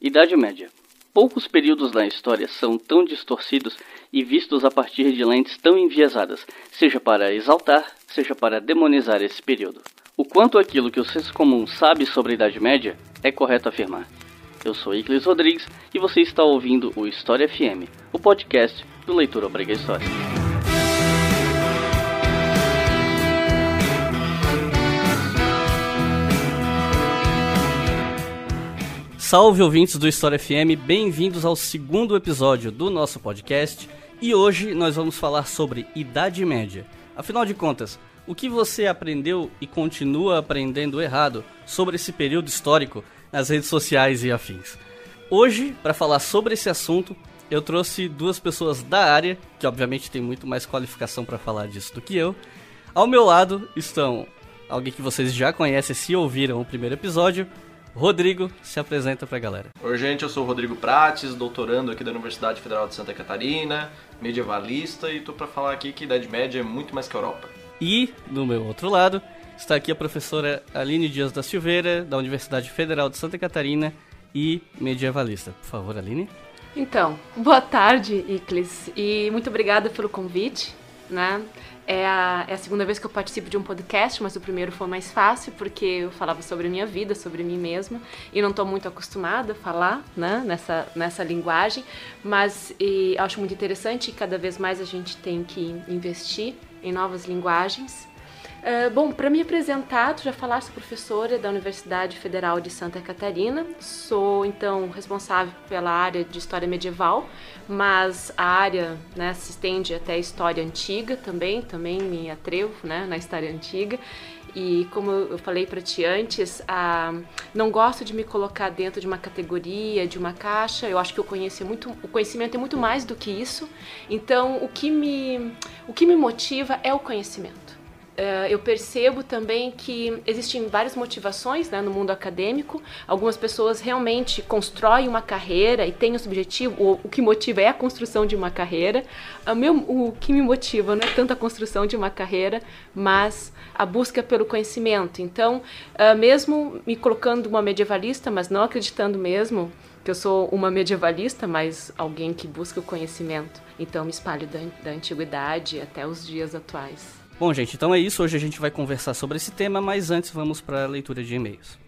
Idade Média. Poucos períodos na história são tão distorcidos e vistos a partir de lentes tão enviesadas, seja para exaltar, seja para demonizar esse período. O quanto aquilo que o senso comum sabe sobre a Idade Média é correto afirmar. Eu sou Iclis Rodrigues e você está ouvindo o História FM, o podcast do Leitor Obriga História. Salve ouvintes do História FM, bem-vindos ao segundo episódio do nosso podcast. E hoje nós vamos falar sobre Idade Média. Afinal de contas, o que você aprendeu e continua aprendendo errado sobre esse período histórico nas redes sociais e afins? Hoje, para falar sobre esse assunto, eu trouxe duas pessoas da área, que obviamente tem muito mais qualificação para falar disso do que eu. Ao meu lado estão alguém que vocês já conhecem se ouviram o primeiro episódio, Rodrigo, se apresenta pra galera. Oi, gente, eu sou o Rodrigo Prates, doutorando aqui da Universidade Federal de Santa Catarina, medievalista, e tô para falar aqui que Idade Média é muito mais que a Europa. E, do meu outro lado, está aqui a professora Aline Dias da Silveira, da Universidade Federal de Santa Catarina e medievalista. Por favor, Aline. Então, boa tarde, Iclis, e muito obrigada pelo convite, né? É a, é a, segunda vez que eu participo de um podcast, mas o primeiro foi mais fácil, porque eu falava sobre a minha vida, sobre mim mesma, e não estou muito acostumada a falar né, nessa, nessa linguagem, mas acho muito interessante e cada vez mais a gente tem que investir em novas linguagens. Uh, bom, para me apresentar, tu já falaste, professora da Universidade Federal de Santa Catarina. Sou, então, responsável pela área de História Medieval, mas a área né, se estende até a História Antiga também, também me atrevo né, na História Antiga. E como eu falei para ti antes, ah, não gosto de me colocar dentro de uma categoria, de uma caixa. Eu acho que muito, o conhecimento é muito mais do que isso. Então, o que me, o que me motiva é o conhecimento. Uh, eu percebo também que existem várias motivações né, no mundo acadêmico. Algumas pessoas realmente constroem uma carreira e têm esse objetivo. O, o que motiva é a construção de uma carreira. Uh, meu, o que me motiva não é tanto a construção de uma carreira, mas a busca pelo conhecimento. Então, uh, mesmo me colocando uma medievalista, mas não acreditando mesmo que eu sou uma medievalista, mas alguém que busca o conhecimento. Então, me espalho da, da antiguidade até os dias atuais. Bom, gente, então é isso. Hoje a gente vai conversar sobre esse tema, mas antes vamos para a leitura de e-mails.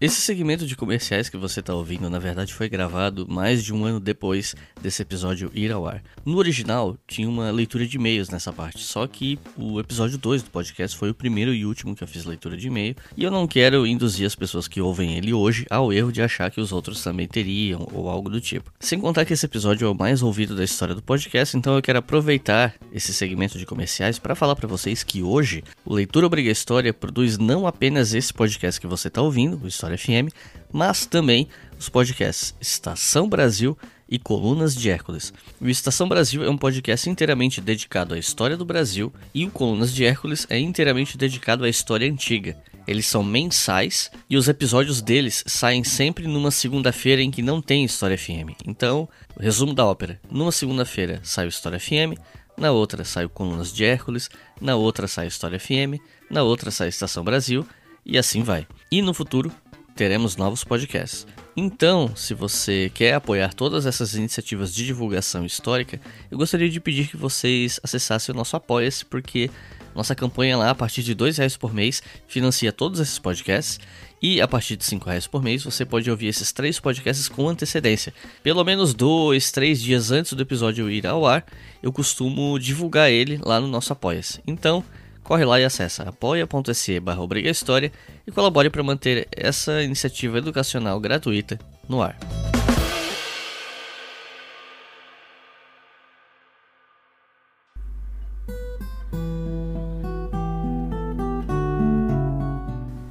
Esse segmento de comerciais que você está ouvindo, na verdade, foi gravado mais de um ano depois desse episódio ir ao ar. No original, tinha uma leitura de e-mails nessa parte, só que o episódio 2 do podcast foi o primeiro e último que eu fiz leitura de e-mail, e eu não quero induzir as pessoas que ouvem ele hoje ao erro de achar que os outros também teriam, ou algo do tipo. Sem contar que esse episódio é o mais ouvido da história do podcast, então eu quero aproveitar esse segmento de comerciais para falar para vocês que hoje o Leitura Obriga História produz não apenas esse podcast que você está ouvindo, o História FM, mas também os podcasts Estação Brasil e Colunas de Hércules. O Estação Brasil é um podcast inteiramente dedicado à história do Brasil e o Colunas de Hércules é inteiramente dedicado à história antiga. Eles são mensais e os episódios deles saem sempre numa segunda-feira em que não tem História FM. Então, resumo da ópera: numa segunda-feira sai o História FM, na outra sai o Colunas de Hércules, na outra sai História FM, na outra sai Estação Brasil e assim vai. E no futuro teremos novos podcasts. Então, se você quer apoiar todas essas iniciativas de divulgação histórica, eu gostaria de pedir que vocês acessassem o nosso Apoia-se, porque nossa campanha lá, a partir de R$ reais por mês, financia todos esses podcasts. E a partir de R$ reais por mês, você pode ouvir esses três podcasts com antecedência. Pelo menos dois, três dias antes do episódio ir ao ar, eu costumo divulgar ele lá no nosso Apoia-se. Então, corre lá e acessa apoia.se barra História e colabore para manter essa iniciativa educacional gratuita no ar.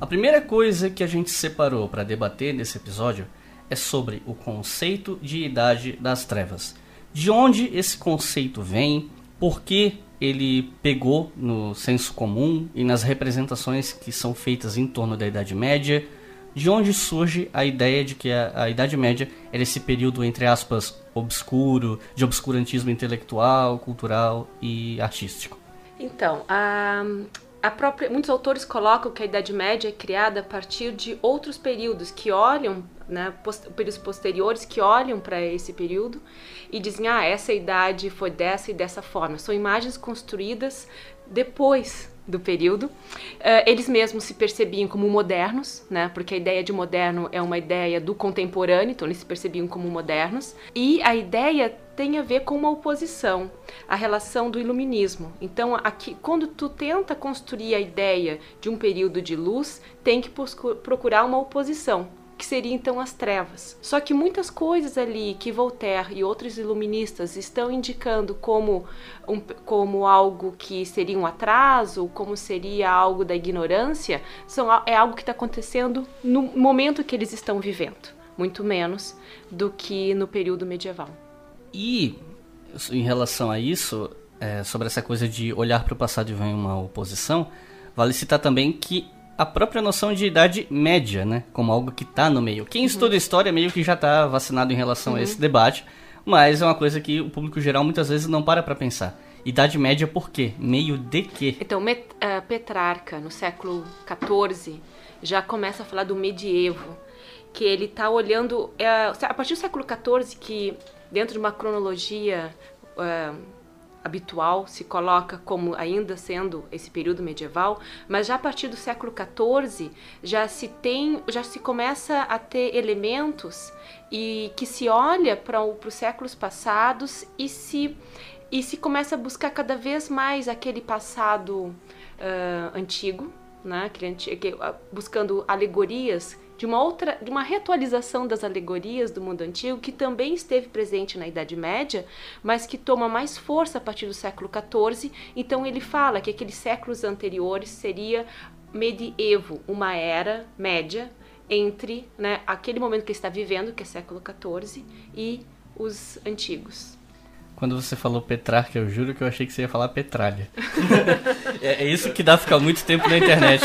A primeira coisa que a gente separou para debater nesse episódio é sobre o conceito de Idade das Trevas. De onde esse conceito vem, por que ele pegou no senso comum e nas representações que são feitas em torno da Idade Média, de onde surge a ideia de que a, a Idade Média era esse período, entre aspas, obscuro, de obscurantismo intelectual, cultural e artístico? Então, a, a própria, muitos autores colocam que a Idade Média é criada a partir de outros períodos que olham, né, períodos posteriores que olham para esse período e dizem, ah, essa idade foi dessa e dessa forma. São imagens construídas depois do período. Uh, eles mesmos se percebiam como modernos, né? Porque a ideia de moderno é uma ideia do contemporâneo, então eles se percebiam como modernos. E a ideia tem a ver com uma oposição, a relação do iluminismo. Então, aqui, quando tu tenta construir a ideia de um período de luz, tem que procurar uma oposição que seria então as trevas. Só que muitas coisas ali que Voltaire e outros iluministas estão indicando como, um, como algo que seria um atraso, como seria algo da ignorância, são, é algo que está acontecendo no momento que eles estão vivendo, muito menos do que no período medieval. E em relação a isso, é, sobre essa coisa de olhar para o passado e ver uma oposição, vale citar também que a própria noção de idade média, né? Como algo que está no meio. Quem uhum. estuda história meio que já está vacinado em relação uhum. a esse debate, mas é uma coisa que o público geral muitas vezes não para para pensar. Idade média por quê? Meio de quê? Então, uh, Petrarca, no século XIV, já começa a falar do medievo, que ele está olhando... Uh, a partir do século XIV, que dentro de uma cronologia... Uh, habitual se coloca como ainda sendo esse período medieval, mas já a partir do século XIV já se tem, já se começa a ter elementos e que se olha para os séculos passados e se e se começa a buscar cada vez mais aquele passado uh, antigo, né? buscando alegorias de uma outra, de uma reatualização das alegorias do mundo antigo que também esteve presente na Idade Média, mas que toma mais força a partir do século XIV. Então ele fala que aqueles séculos anteriores seria medievo, uma era média entre né, aquele momento que ele está vivendo, que é século XIV, e os antigos. Quando você falou Petrarca, eu juro que eu achei que você ia falar Petralha. é, é, isso que dá ficar muito tempo na internet.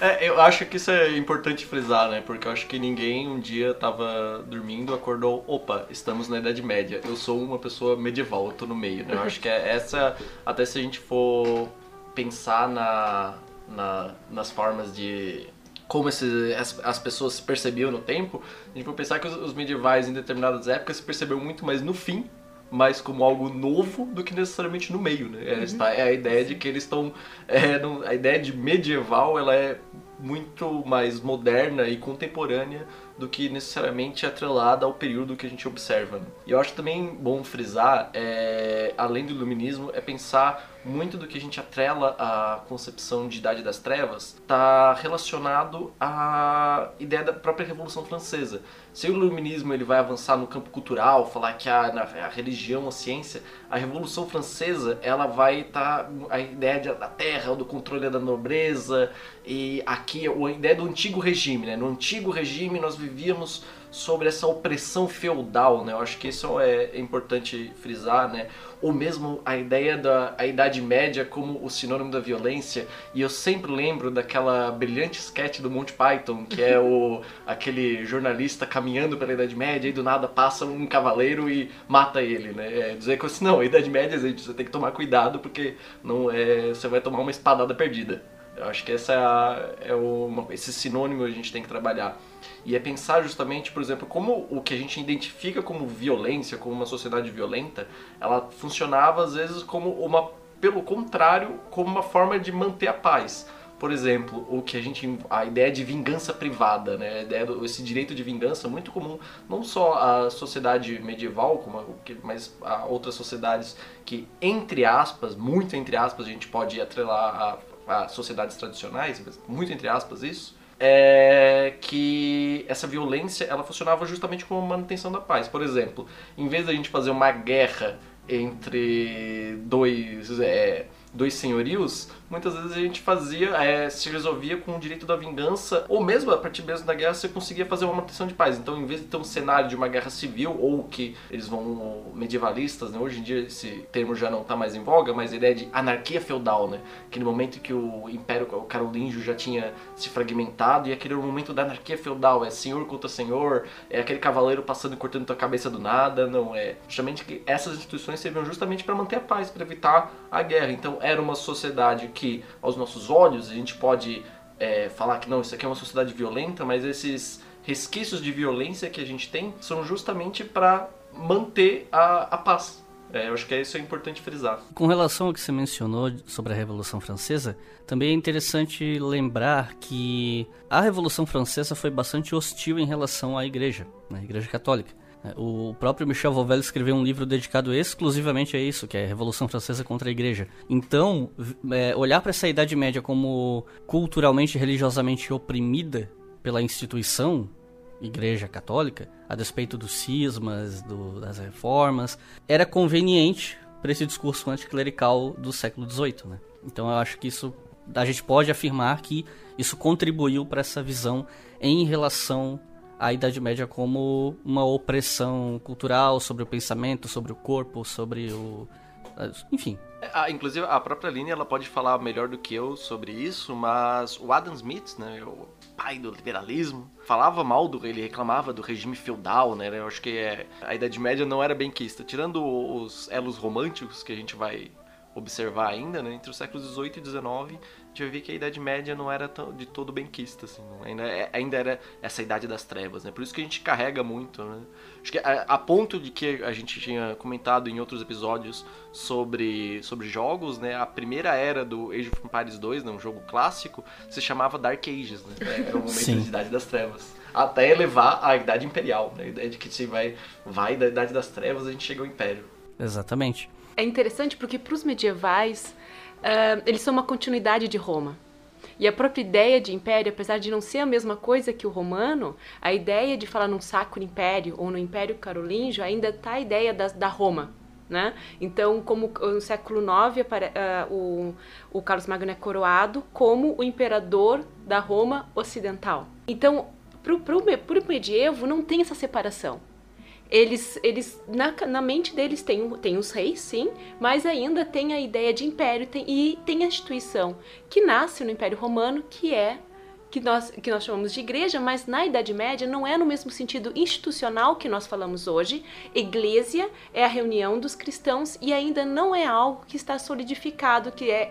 É, eu acho que isso é importante frisar, né? Porque eu acho que ninguém um dia tava dormindo, acordou, opa, estamos na Idade Média. Eu sou uma pessoa medieval, eu tô no meio, né? Eu acho que é essa, até se a gente for pensar na, na nas formas de como esse, as, as, pessoas se percebiam no tempo, a gente vai pensar que os, os medievais em determinadas épocas se perceberam muito mais no fim mais como algo novo do que necessariamente no meio, né? Uhum. é a ideia de que eles estão... É, a ideia de medieval, ela é muito mais moderna e contemporânea do que necessariamente atrelada ao período que a gente observa. Né? E eu acho também bom frisar, é, além do iluminismo, é pensar muito do que a gente atrela à concepção de Idade das Trevas está relacionado à ideia da própria Revolução Francesa. Se o iluminismo ele vai avançar no campo cultural, falar que a, a religião, a ciência, a Revolução Francesa ela vai estar tá, a ideia da terra, do controle da nobreza e aqui a ideia do antigo regime, né? No antigo regime nós vivíamos sobre essa opressão feudal, né? Eu acho que isso é importante frisar, né? Ou mesmo a ideia da a Idade Média como o sinônimo da violência. E eu sempre lembro daquela brilhante sketch do Monty Python, que é o aquele jornalista caminhando pela Idade Média e do nada passa um cavaleiro e mata ele, né? É dizer que assim, não, a Idade Média, gente, você tem que tomar cuidado porque não é, você vai tomar uma espadada perdida. Eu acho que essa é, a, é o, esse sinônimo a gente tem que trabalhar. E é pensar justamente, por exemplo, como o que a gente identifica como violência, como uma sociedade violenta, ela funcionava às vezes como uma, pelo contrário, como uma forma de manter a paz. Por exemplo, o que a gente a ideia de vingança privada, né? A ideia do, esse direito de vingança muito comum, não só a sociedade medieval, como a, mas a outras sociedades que entre aspas, muito entre aspas, a gente pode atrelar a, a sociedades tradicionais, muito entre aspas isso é que essa violência ela funcionava justamente como manutenção da paz. Por exemplo, em vez da gente fazer uma guerra entre dois é, dois senhorios, muitas vezes a gente fazia, é, se resolvia com o direito da vingança, ou mesmo a partir mesmo da guerra você conseguia fazer uma manutenção de paz. Então, em vez de ter um cenário de uma guerra civil, ou que eles vão medievalistas, né? hoje em dia esse termo já não está mais em voga, mas a ideia de anarquia feudal, né? que no momento que o Império Carolíngio já tinha se fragmentado, e aquele momento da anarquia feudal, é senhor contra senhor, é aquele cavaleiro passando e cortando tua cabeça do nada, não é. Justamente que essas instituições serviam justamente para manter a paz, para evitar a guerra. Então, era uma sociedade que, aos nossos olhos, a gente pode é, falar que não, isso aqui é uma sociedade violenta, mas esses resquícios de violência que a gente tem são justamente para manter a, a paz. É, eu acho que isso é importante frisar. Com relação ao que você mencionou sobre a Revolução Francesa, também é interessante lembrar que a Revolução Francesa foi bastante hostil em relação à Igreja, né, Igreja Católica. O próprio Michel Vauvel escreveu um livro dedicado exclusivamente a isso, que é Revolução Francesa contra a Igreja. Então, é, olhar para essa Idade Média como culturalmente e religiosamente oprimida pela instituição Igreja Católica, a despeito dos cismas, do, das reformas, era conveniente para esse discurso anticlerical do século XVIII. Né? Então, eu acho que isso a gente pode afirmar que isso contribuiu para essa visão em relação a Idade Média como uma opressão cultural sobre o pensamento, sobre o corpo, sobre o. Enfim. É, inclusive, a própria Aline ela pode falar melhor do que eu sobre isso, mas o Adam Smith, né, o pai do liberalismo, falava mal do ele reclamava do regime feudal, né? Eu acho que é, a Idade Média não era benquista. Tirando os elos românticos que a gente vai observar ainda, né, entre os séculos 18 e 19, vai ver que a Idade Média não era tão, de todo benquista, assim, ainda, é, ainda era essa Idade das Trevas, né, por isso que a gente carrega muito, né, acho que a, a, ponto de que a gente tinha comentado em outros episódios sobre, sobre jogos, né, a primeira era do Age of Empires 2, né, um jogo clássico, se chamava Dark Ages, né, era o momento Sim. da Idade das Trevas até elevar a Idade Imperial, né? a ideia de que se vai, vai da Idade das Trevas a gente chega ao Império. Exatamente. É interessante porque para os medievais, uh, eles são uma continuidade de Roma. E a própria ideia de império, apesar de não ser a mesma coisa que o romano, a ideia de falar num sacro império ou no império carolíngio ainda está a ideia da, da Roma. Né? Então, como no século IX, uh, o, o Carlos Magno é coroado como o imperador da Roma ocidental. Então, para o medievo não tem essa separação eles, eles na, na mente deles tem, tem os reis, sim, mas ainda tem a ideia de império tem, e tem a instituição que nasce no Império Romano, que é que nós, que nós chamamos de igreja, mas na Idade Média não é no mesmo sentido institucional que nós falamos hoje. Igreja é a reunião dos cristãos e ainda não é algo que está solidificado, que é,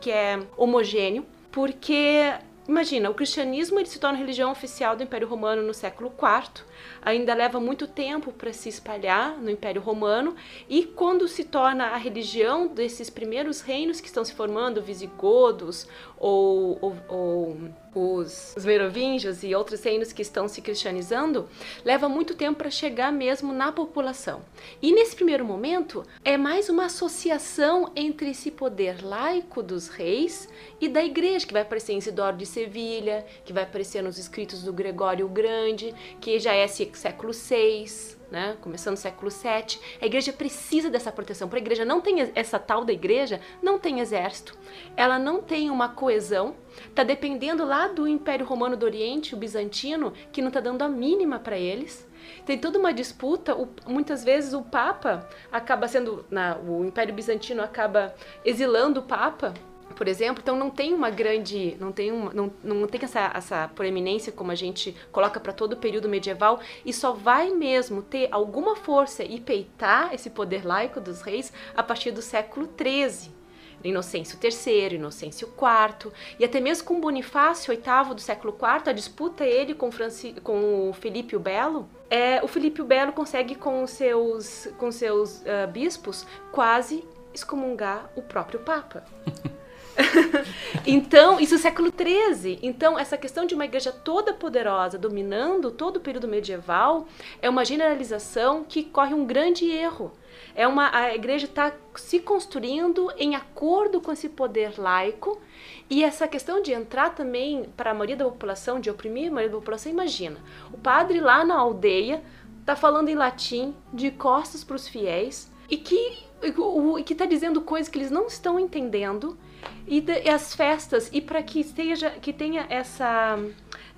que é homogêneo, porque Imagina, o cristianismo ele se torna religião oficial do Império Romano no século IV, ainda leva muito tempo para se espalhar no Império Romano, e quando se torna a religião desses primeiros reinos que estão se formando, visigodos ou, ou, ou os, os merovingios e outros reinos que estão se cristianizando, leva muito tempo para chegar mesmo na população. E nesse primeiro momento, é mais uma associação entre esse poder laico dos reis e da igreja, que vai aparecer em Isidoro de Sevilha, que vai aparecer nos escritos do Gregório o Grande, que já é século VI né, começando no século VII, a igreja precisa dessa proteção. Para a igreja não tem essa tal da igreja, não tem exército, ela não tem uma coesão, está dependendo lá do Império Romano do Oriente, o bizantino, que não está dando a mínima para eles. Tem toda uma disputa, o, muitas vezes o Papa acaba sendo, na, o Império Bizantino acaba exilando o Papa por exemplo, então não tem uma grande, não tem, uma, não, não tem essa, essa proeminência como a gente coloca para todo o período medieval e só vai mesmo ter alguma força e peitar esse poder laico dos reis a partir do século XIII. Inocêncio III, Inocêncio IV, e até mesmo com Bonifácio VIII do século IV, a disputa ele com, Franci com o Felipe o Belo, é, o Felipe o Belo consegue com seus, com seus uh, bispos quase excomungar o próprio Papa. então, isso é século XIII. Então, essa questão de uma igreja toda poderosa dominando todo o período medieval é uma generalização que corre um grande erro. É uma, a igreja está se construindo em acordo com esse poder laico e essa questão de entrar também para a maioria da população, de oprimir a maioria da população, imagina, o padre lá na aldeia está falando em latim, de costas para os fiéis, e que está dizendo coisas que eles não estão entendendo e, de, e as festas e para que esteja que tenha essa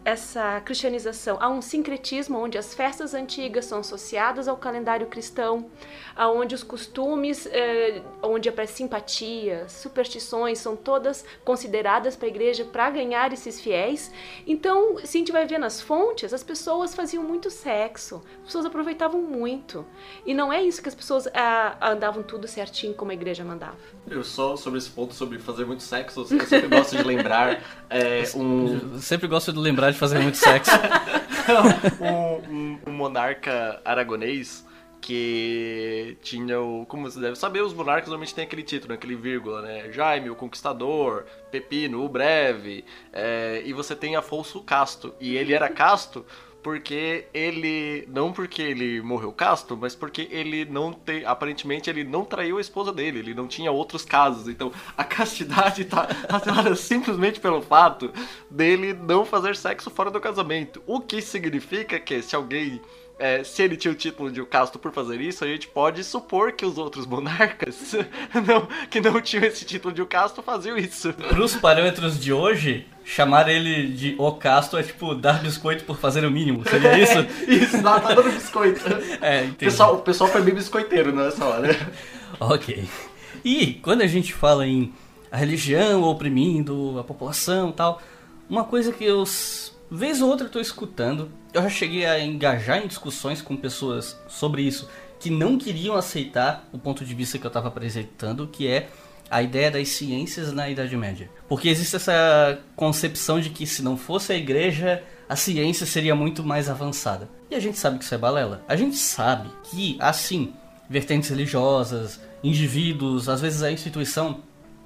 essa cristianização. Há um sincretismo onde as festas antigas são associadas ao calendário cristão, onde os costumes, eh, onde é para simpatia, superstições são todas consideradas para a igreja para ganhar esses fiéis. Então, se a gente vai ver nas fontes, as pessoas faziam muito sexo, as pessoas aproveitavam muito. E não é isso que as pessoas ah, andavam tudo certinho como a igreja mandava. Eu só sobre esse ponto sobre fazer muito sexo, eu sempre gosto de lembrar é, um. Eu sempre gosto de lembrar de fazer muito sexo. um, um, um monarca aragonês que tinha o. Como você deve saber, os monarcas normalmente têm aquele título, aquele vírgula, né? Jaime, o Conquistador, Pepino, o Breve, é, e você tem Afonso Casto. E ele era casto porque ele. Não porque ele morreu casto, mas porque ele não tem. Aparentemente ele não traiu a esposa dele, ele não tinha outros casos. Então a castidade tá atrelada simplesmente pelo fato dele não fazer sexo fora do casamento. O que significa que se alguém é, se ele tinha o título de o casto por fazer isso, a gente pode supor que os outros monarcas não, que não tinham esse título de o casto faziam isso. Para os parâmetros de hoje, chamar ele de o casto é tipo dar biscoito por fazer o mínimo, seria isso? É, isso, tá dando biscoito. É, entendi. Pessoal, o pessoal foi bem biscoiteiro nessa hora. ok. E quando a gente fala em a religião oprimindo a população e tal, uma coisa que eu vez ou outra eu tô escutando. Eu já cheguei a engajar em discussões com pessoas sobre isso que não queriam aceitar o ponto de vista que eu estava apresentando, que é a ideia das ciências na Idade Média. Porque existe essa concepção de que se não fosse a igreja, a ciência seria muito mais avançada. E a gente sabe que isso é balela. A gente sabe que, assim, vertentes religiosas, indivíduos, às vezes a instituição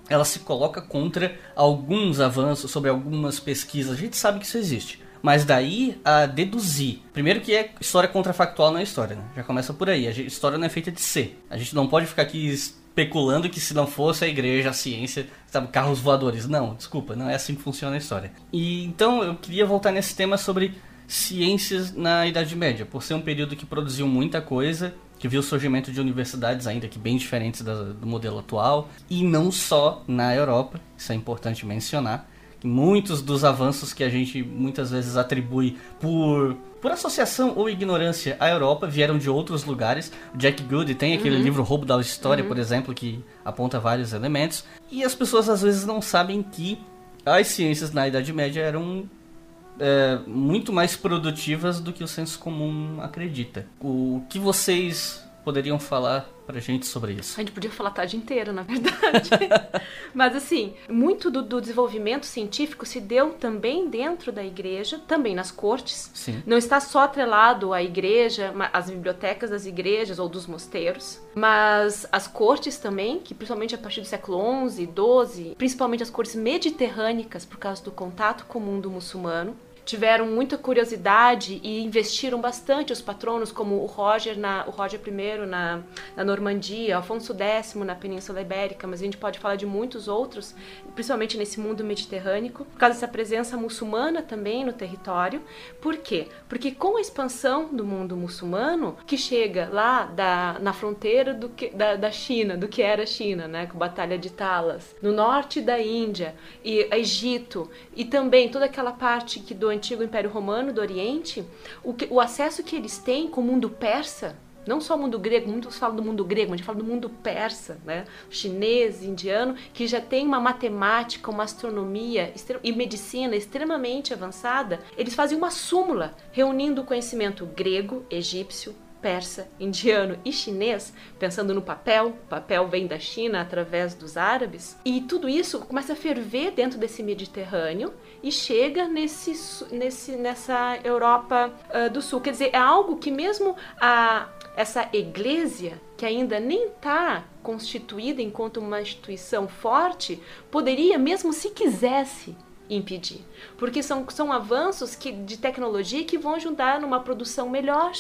ela se coloca contra alguns avanços sobre algumas pesquisas. A gente sabe que isso existe. Mas daí a deduzir. Primeiro que é história contrafactual não é história, né? Já começa por aí. A história não é feita de ser. A gente não pode ficar aqui especulando que se não fosse a igreja, a ciência, sabe, carros voadores. Não, desculpa, não é assim que funciona a história. E então eu queria voltar nesse tema sobre ciências na Idade Média, por ser um período que produziu muita coisa que viu o surgimento de universidades ainda que bem diferentes do, do modelo atual, e não só na Europa, isso é importante mencionar, que muitos dos avanços que a gente muitas vezes atribui por, por associação ou ignorância à Europa vieram de outros lugares. O Jack Good tem aquele uhum. livro Roubo da História, uhum. por exemplo, que aponta vários elementos, e as pessoas às vezes não sabem que as ciências na Idade Média eram é, muito mais produtivas do que o senso comum acredita. O que vocês poderiam falar pra gente sobre isso? A gente podia falar a tarde inteira, na verdade. Mas assim, muito do, do, desenvolvimento científico se deu também dentro da igreja, também nas cortes. Sim. Não está só atrelado à igreja, às bibliotecas das igrejas ou dos mosteiros, mas as cortes também, que principalmente a partir do século XI, XII, principalmente as cortes mediterrânicas, por causa do contato com o mundo muçulmano, tiveram muita curiosidade e investiram bastante os patronos, como o Roger, na, o Roger I na, na Normandia, Afonso X na Península Ibérica, mas a gente pode falar de muitos outros, principalmente nesse mundo mediterrâneo, por causa dessa presença muçulmana também no território. Por quê? Porque com a expansão do mundo muçulmano, que chega lá da, na fronteira do que, da, da China, do que era a China, né, com a Batalha de Talas, no norte da Índia, e Egito, e também toda aquela parte que do antigo Império Romano do Oriente, o, que, o acesso que eles têm com o mundo persa, não só o mundo grego, muitos falam do mundo grego, mas a gente fala do mundo persa, né? chinês, indiano, que já tem uma matemática, uma astronomia e medicina extremamente avançada, eles fazem uma súmula reunindo o conhecimento grego, egípcio, persa, indiano e chinês, pensando no papel, o papel vem da China através dos árabes, e tudo isso começa a ferver dentro desse Mediterrâneo e chega nesse, nesse, nessa Europa uh, do Sul. Quer dizer, é algo que mesmo a, essa igreja, que ainda nem está constituída enquanto uma instituição forte, poderia, mesmo se quisesse, impedir. Porque são, são avanços que, de tecnologia que vão ajudar numa produção melhor,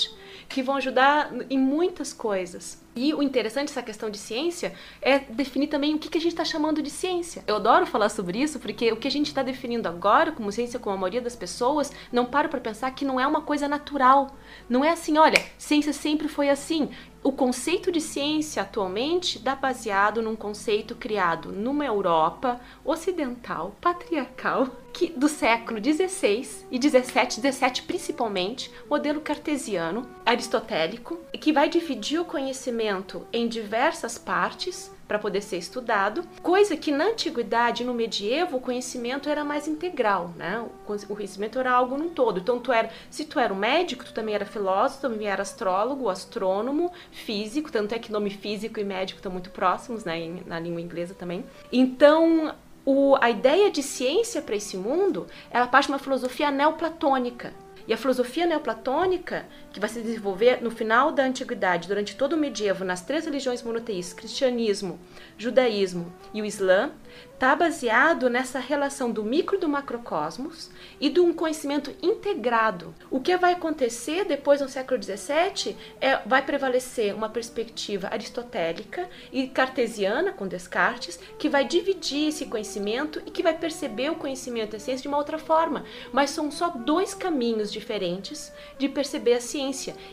que vão ajudar em muitas coisas. E o interessante dessa questão de ciência é definir também o que, que a gente está chamando de ciência. Eu adoro falar sobre isso porque o que a gente está definindo agora como ciência, como a maioria das pessoas, não para para pensar que não é uma coisa natural. Não é assim, olha, ciência sempre foi assim o conceito de ciência atualmente dá baseado num conceito criado numa Europa ocidental, patriarcal, que do século XVI e XVII, XVII principalmente, modelo cartesiano, aristotélico, que vai dividir o conhecimento em diversas partes para poder ser estudado, coisa que na antiguidade, no medievo, o conhecimento era mais integral, né? O conhecimento era algo num todo. Então, tu era, se tu era um médico, tu também era filósofo, também era astrólogo, astrônomo, físico, tanto é que nome físico e médico estão muito próximos, né, na língua inglesa também. Então, o, a ideia de ciência para esse mundo, ela parte de uma filosofia neoplatônica, e a filosofia neoplatônica, que vai se desenvolver no final da antiguidade, durante todo o medievo, nas três religiões monoteístas, cristianismo, judaísmo e o islã, está baseado nessa relação do micro e do macrocosmos e de um conhecimento integrado. O que vai acontecer depois no século XVII é vai prevalecer uma perspectiva aristotélica e cartesiana com Descartes que vai dividir esse conhecimento e que vai perceber o conhecimento da ciência de uma outra forma. Mas são só dois caminhos diferentes de perceber a ciência.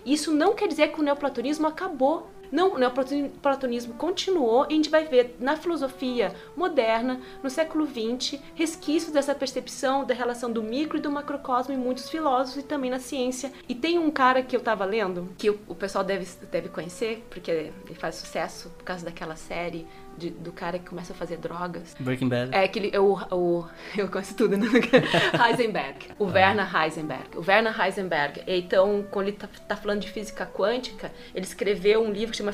Isso não quer dizer que o neoplatonismo acabou. Não, o neoplatonismo continuou e a gente vai ver na filosofia moderna, no século XX, resquícios dessa percepção da relação do micro e do macrocosmo em muitos filósofos e também na ciência. E tem um cara que eu estava lendo, que o pessoal deve, deve conhecer, porque ele faz sucesso por causa daquela série de, do cara que começa a fazer drogas. Breaking Bad. É, aquele, o, o, eu conheço tudo, né? Heisenberg. O ah. Werner Heisenberg. O Werner Heisenberg. Então, quando ele tá, tá, falando de física quântica, ele escreveu um livro que chama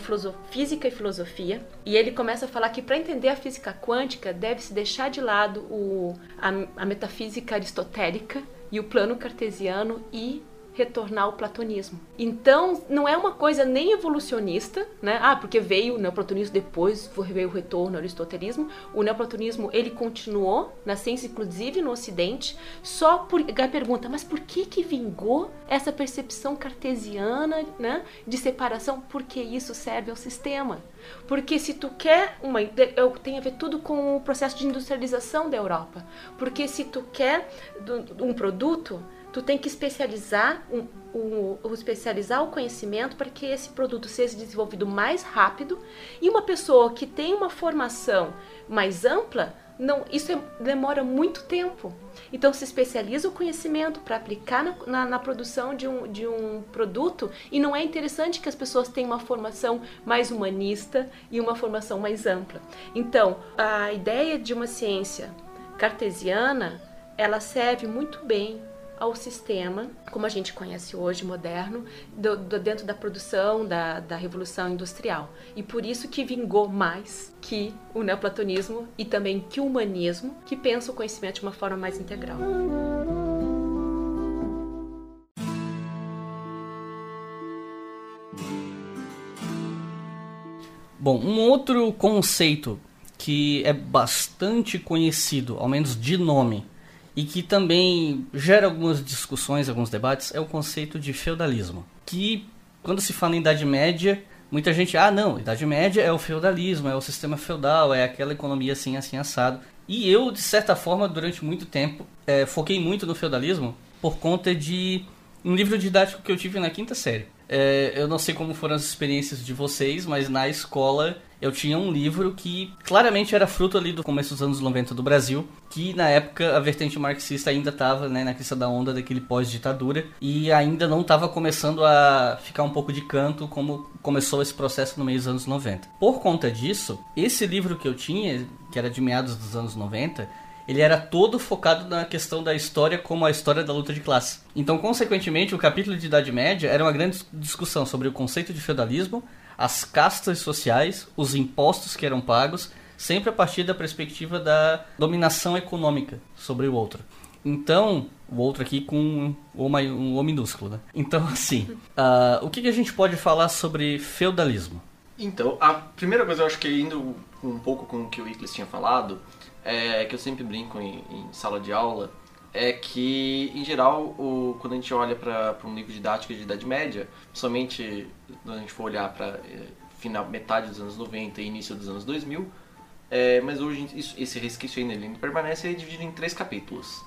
Física e Filosofia. E ele começa a falar que para entender a física quântica, deve-se deixar de lado o, a, a metafísica aristotélica e o plano cartesiano e retornar ao platonismo. Então, não é uma coisa nem evolucionista, né? Ah, porque veio o neoplatonismo depois, veio o retorno ao aristotelismo. O neoplatonismo, ele continuou na ciência, inclusive no ocidente, só por... A pergunta, mas por que que vingou essa percepção cartesiana, né, de separação? Porque isso serve ao sistema. Porque se tu quer uma tem a ver tudo com o processo de industrialização da Europa. Porque se tu quer um produto, tu tem que especializar um, um, especializar o conhecimento para que esse produto seja desenvolvido mais rápido. E uma pessoa que tem uma formação mais ampla não isso é, demora muito tempo. Então se especializa o conhecimento para aplicar na, na, na, produção de um, de um produto. E não é interessante que as pessoas tenham uma formação mais humanista e uma formação mais ampla. Então a ideia de uma ciência cartesiana ela serve muito bem ao sistema, como a gente conhece hoje, moderno, do, do, dentro da produção da, da Revolução Industrial. E por isso que vingou mais que o neoplatonismo e também que o humanismo, que pensa o conhecimento de uma forma mais integral. Bom, um outro conceito que é bastante conhecido, ao menos de nome, e que também gera algumas discussões, alguns debates, é o conceito de feudalismo. Que, quando se fala em Idade Média, muita gente, ah, não, Idade Média é o feudalismo, é o sistema feudal, é aquela economia assim, assim, assado. E eu, de certa forma, durante muito tempo, é, foquei muito no feudalismo por conta de um livro didático que eu tive na quinta série. É, eu não sei como foram as experiências de vocês, mas na escola eu tinha um livro que claramente era fruto ali do começo dos anos 90 do Brasil, que na época a vertente marxista ainda estava né, na crista da onda daquele pós-ditadura e ainda não estava começando a ficar um pouco de canto como começou esse processo no meio dos anos 90. Por conta disso, esse livro que eu tinha, que era de meados dos anos 90, ele era todo focado na questão da história como a história da luta de classe. Então, consequentemente, o capítulo de Idade Média era uma grande discussão sobre o conceito de feudalismo, as castas sociais, os impostos que eram pagos, sempre a partir da perspectiva da dominação econômica sobre o outro. Então, o outro aqui com um O minúsculo, né? Então, assim, uh, o que, que a gente pode falar sobre feudalismo? Então, a primeira coisa, eu acho que indo um pouco com o que o Iclis tinha falado, é que eu sempre brinco em, em sala de aula, é que, em geral, o, quando a gente olha para um livro didático de Idade Média, somente quando a gente for olhar para é, final, metade dos anos 90 e início dos anos 2000. É, mas hoje isso, esse resquício ainda ele permanece e é dividido em três capítulos.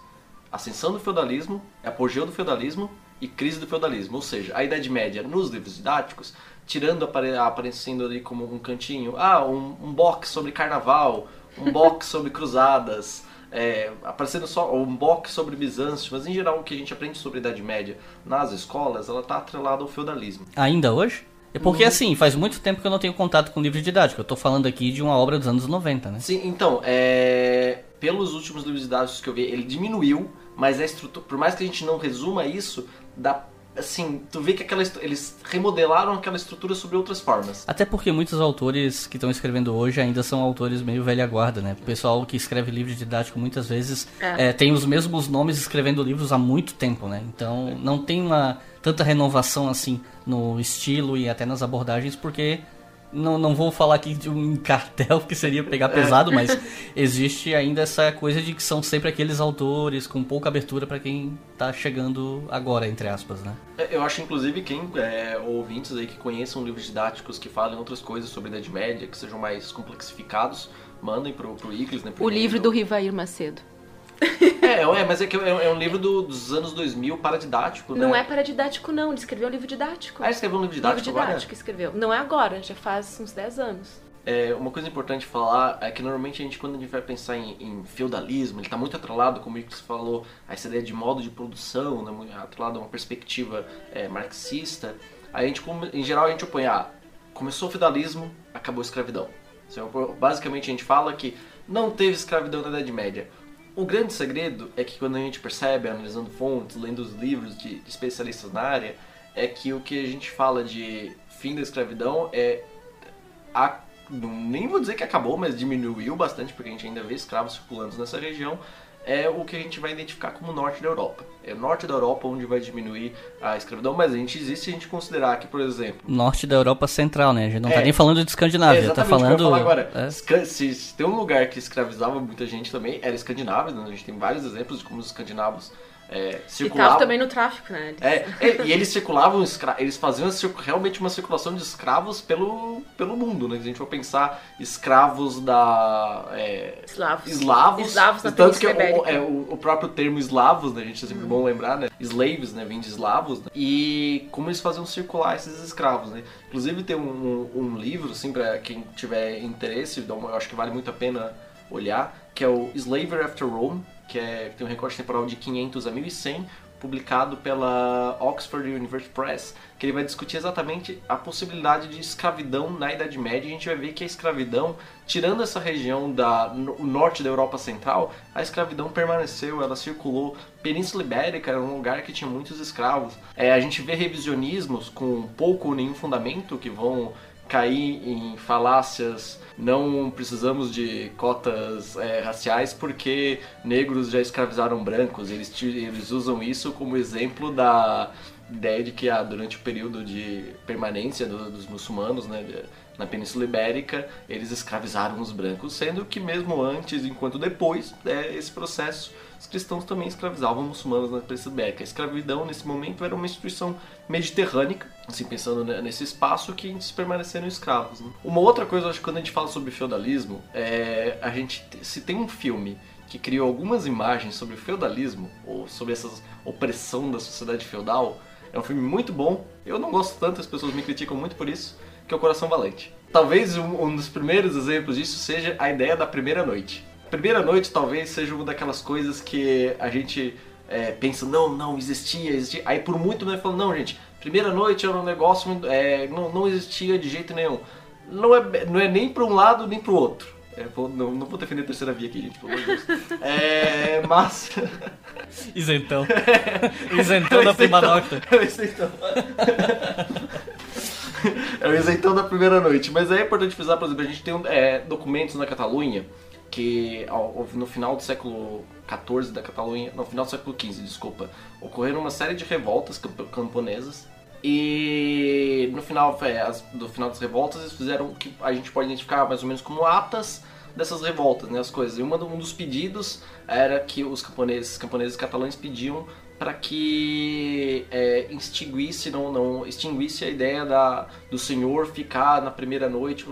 Ascensão do feudalismo, apogeu do feudalismo e crise do feudalismo. Ou seja, a Idade Média nos livros didáticos, tirando aparecendo ali como um cantinho, ah, um, um box sobre carnaval, um box sobre cruzadas, é, aparecendo só um box sobre Bizâncio, mas em geral o que a gente aprende sobre a Idade Média nas escolas, ela está atrelada ao feudalismo. Ainda hoje? É porque, assim, faz muito tempo que eu não tenho contato com livro didático. Eu tô falando aqui de uma obra dos anos 90, né? Sim, então, é... pelos últimos livros didáticos que eu vi, ele diminuiu, mas a estrutura, por mais que a gente não resuma isso, dá assim, tu vê que aquela, eles remodelaram aquela estrutura sobre outras formas. Até porque muitos autores que estão escrevendo hoje ainda são autores meio velha guarda, né? O pessoal que escreve livro didático muitas vezes é. É, tem os mesmos nomes escrevendo livros há muito tempo, né? Então é. não tem uma tanta renovação assim no estilo e até nas abordagens, porque não, não vou falar aqui de um cartel que seria pegar é. pesado, mas existe ainda essa coisa de que são sempre aqueles autores com pouca abertura para quem tá chegando agora, entre aspas, né? É, eu acho, inclusive, quem é, ouvintes aí que conheçam livros didáticos que falem outras coisas sobre a Idade Média, que sejam mais complexificados, mandem pro, pro Iclis, né? o livro do Rivair Macedo. É, é, mas é que é, é um livro do, dos anos 2000 paradidático, né? Não é paradidático, não. Ele escreveu um livro didático. Ah, ele escreveu um livro didático Livro didático agora? escreveu. Não é agora, já faz uns 10 anos. É, uma coisa importante falar é que normalmente a gente, quando a gente vai pensar em, em feudalismo, ele está muito atrelado, como o você falou, a essa ideia de modo de produção, né, atrelado a uma perspectiva é, marxista. A gente, em geral, a gente opõe, ah, começou o feudalismo, acabou a escravidão. Então, basicamente, a gente fala que não teve escravidão na Idade Média. O grande segredo é que quando a gente percebe, analisando fontes, lendo os livros de, especialistas na área, é que o que a gente fala de fim da escravidão é a nem vou dizer que acabou, mas diminuiu bastante, porque a gente ainda vê escravos circulando nessa região, é o que a gente vai identificar como norte da Europa. É o norte da Europa onde vai diminuir a escravidão, mas a gente existe se a gente considerar que, por exemplo... Norte da Europa Central, né? A gente não tá é, tá nem falando de Escandinávia, é tá falando... agora. É. Se, se, tem um lugar que escravizava muita gente também, era Escandinávia, né? A gente tem vários exemplos de como os escandinavos é, circulavam. E também no tráfico, né? É, e, e eles circulavam, eles faziam realmente uma circulação de escravos pelo, pelo mundo, né? Se a gente for pensar escravos da. É, eslavos. Eslavos. Eslavos na tanto que o, é, o, o, próprio termo eslavos, né? A gente é sempre hum. bom lembrar, né? Slaves, né? Vem de eslavos. Né? E como eles faziam circular esses escravos, né? Inclusive tem um, um, um livro, assim, pra quem tiver interesse, eu acho que vale muito a pena olhar, que é o Slavery After Rome, que, é, tem um recorte temporal de 500 a 1100, publicado pela Oxford University Press, que ele vai discutir exatamente a possibilidade de escravidão na Idade Média. A gente vai ver que a escravidão, tirando essa região da no, norte da Europa Central, a escravidão permaneceu, ela circulou. Península Ibérica era um lugar que tinha muitos escravos. É, a gente vê revisionismos com pouco ou nenhum fundamento que vão cair em falácias não precisamos de cotas é, raciais porque negros já escravizaram brancos. Eles, eles usam isso como exemplo da ideia de que ah, durante o período de permanência do, dos muçulmanos né, na Península Ibérica, eles escravizaram os brancos, sendo que mesmo antes, enquanto depois, é, esse processo os cristãos também escravizavam muçulmanos na Península Ibérica. A escravidão, nesse momento, era uma instituição mediterrânea, assim, pensando nesse espaço que eles permaneceram escravos. Né? Uma outra coisa, acho que quando a gente fala sobre feudalismo, é, a gente, se tem um filme que criou algumas imagens sobre o feudalismo, ou sobre essa opressão da sociedade feudal, é um filme muito bom. Eu não gosto tanto, as pessoas me criticam muito por isso, que é o Coração Valente. Talvez um, um dos primeiros exemplos disso seja a ideia da primeira noite primeira noite talvez seja uma daquelas coisas que a gente é, pensa, não, não, existia, existia. Aí por muito tempo falando, não, gente, primeira noite era um negócio, é, não, não existia de jeito nenhum. Não é, não é nem para um lado nem para o outro. É, vou, não, não vou defender a terceira via aqui, gente, pelo amor de Deus. É, mas. Isentão. Isentão da prima nocta. É o isentão. É o isentão da primeira noite. Mas é importante frisar, por exemplo, a gente tem é, documentos na Catalunha que no final do século XIV da Catalunha, no final do século XV, desculpa, ocorreram uma série de revoltas camponesas e no final é, do final das revoltas eles fizeram o que a gente pode identificar mais ou menos como atas dessas revoltas, né, as coisas. E uma, um dos pedidos era que os camponeses, camponeses catalães pediam para que é, extinguisse, não, não, extinguisse a ideia da, do senhor ficar na primeira noite.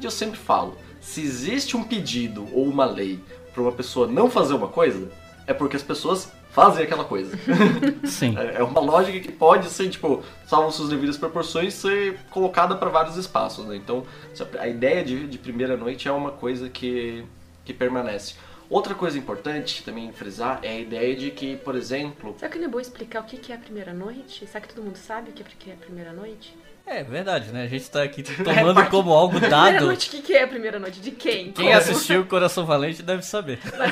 E eu sempre falo, se existe um pedido ou uma lei para uma pessoa não fazer uma coisa, é porque as pessoas fazem aquela coisa. Sim. É, é uma lógica que pode ser, tipo, salvo suas devidas proporções, ser colocada para vários espaços, né? Então, a ideia de, de primeira noite é uma coisa que, que permanece. Outra coisa importante também frisar é a ideia de que, por exemplo. Será que não é bom explicar o que é a primeira noite? Será que todo mundo sabe o que é a primeira noite? É verdade, né? A gente tá aqui tomando como algo dado. Primeira noite, o que é a primeira noite? De quem? Quem assistiu Coração Valente deve saber. Mas,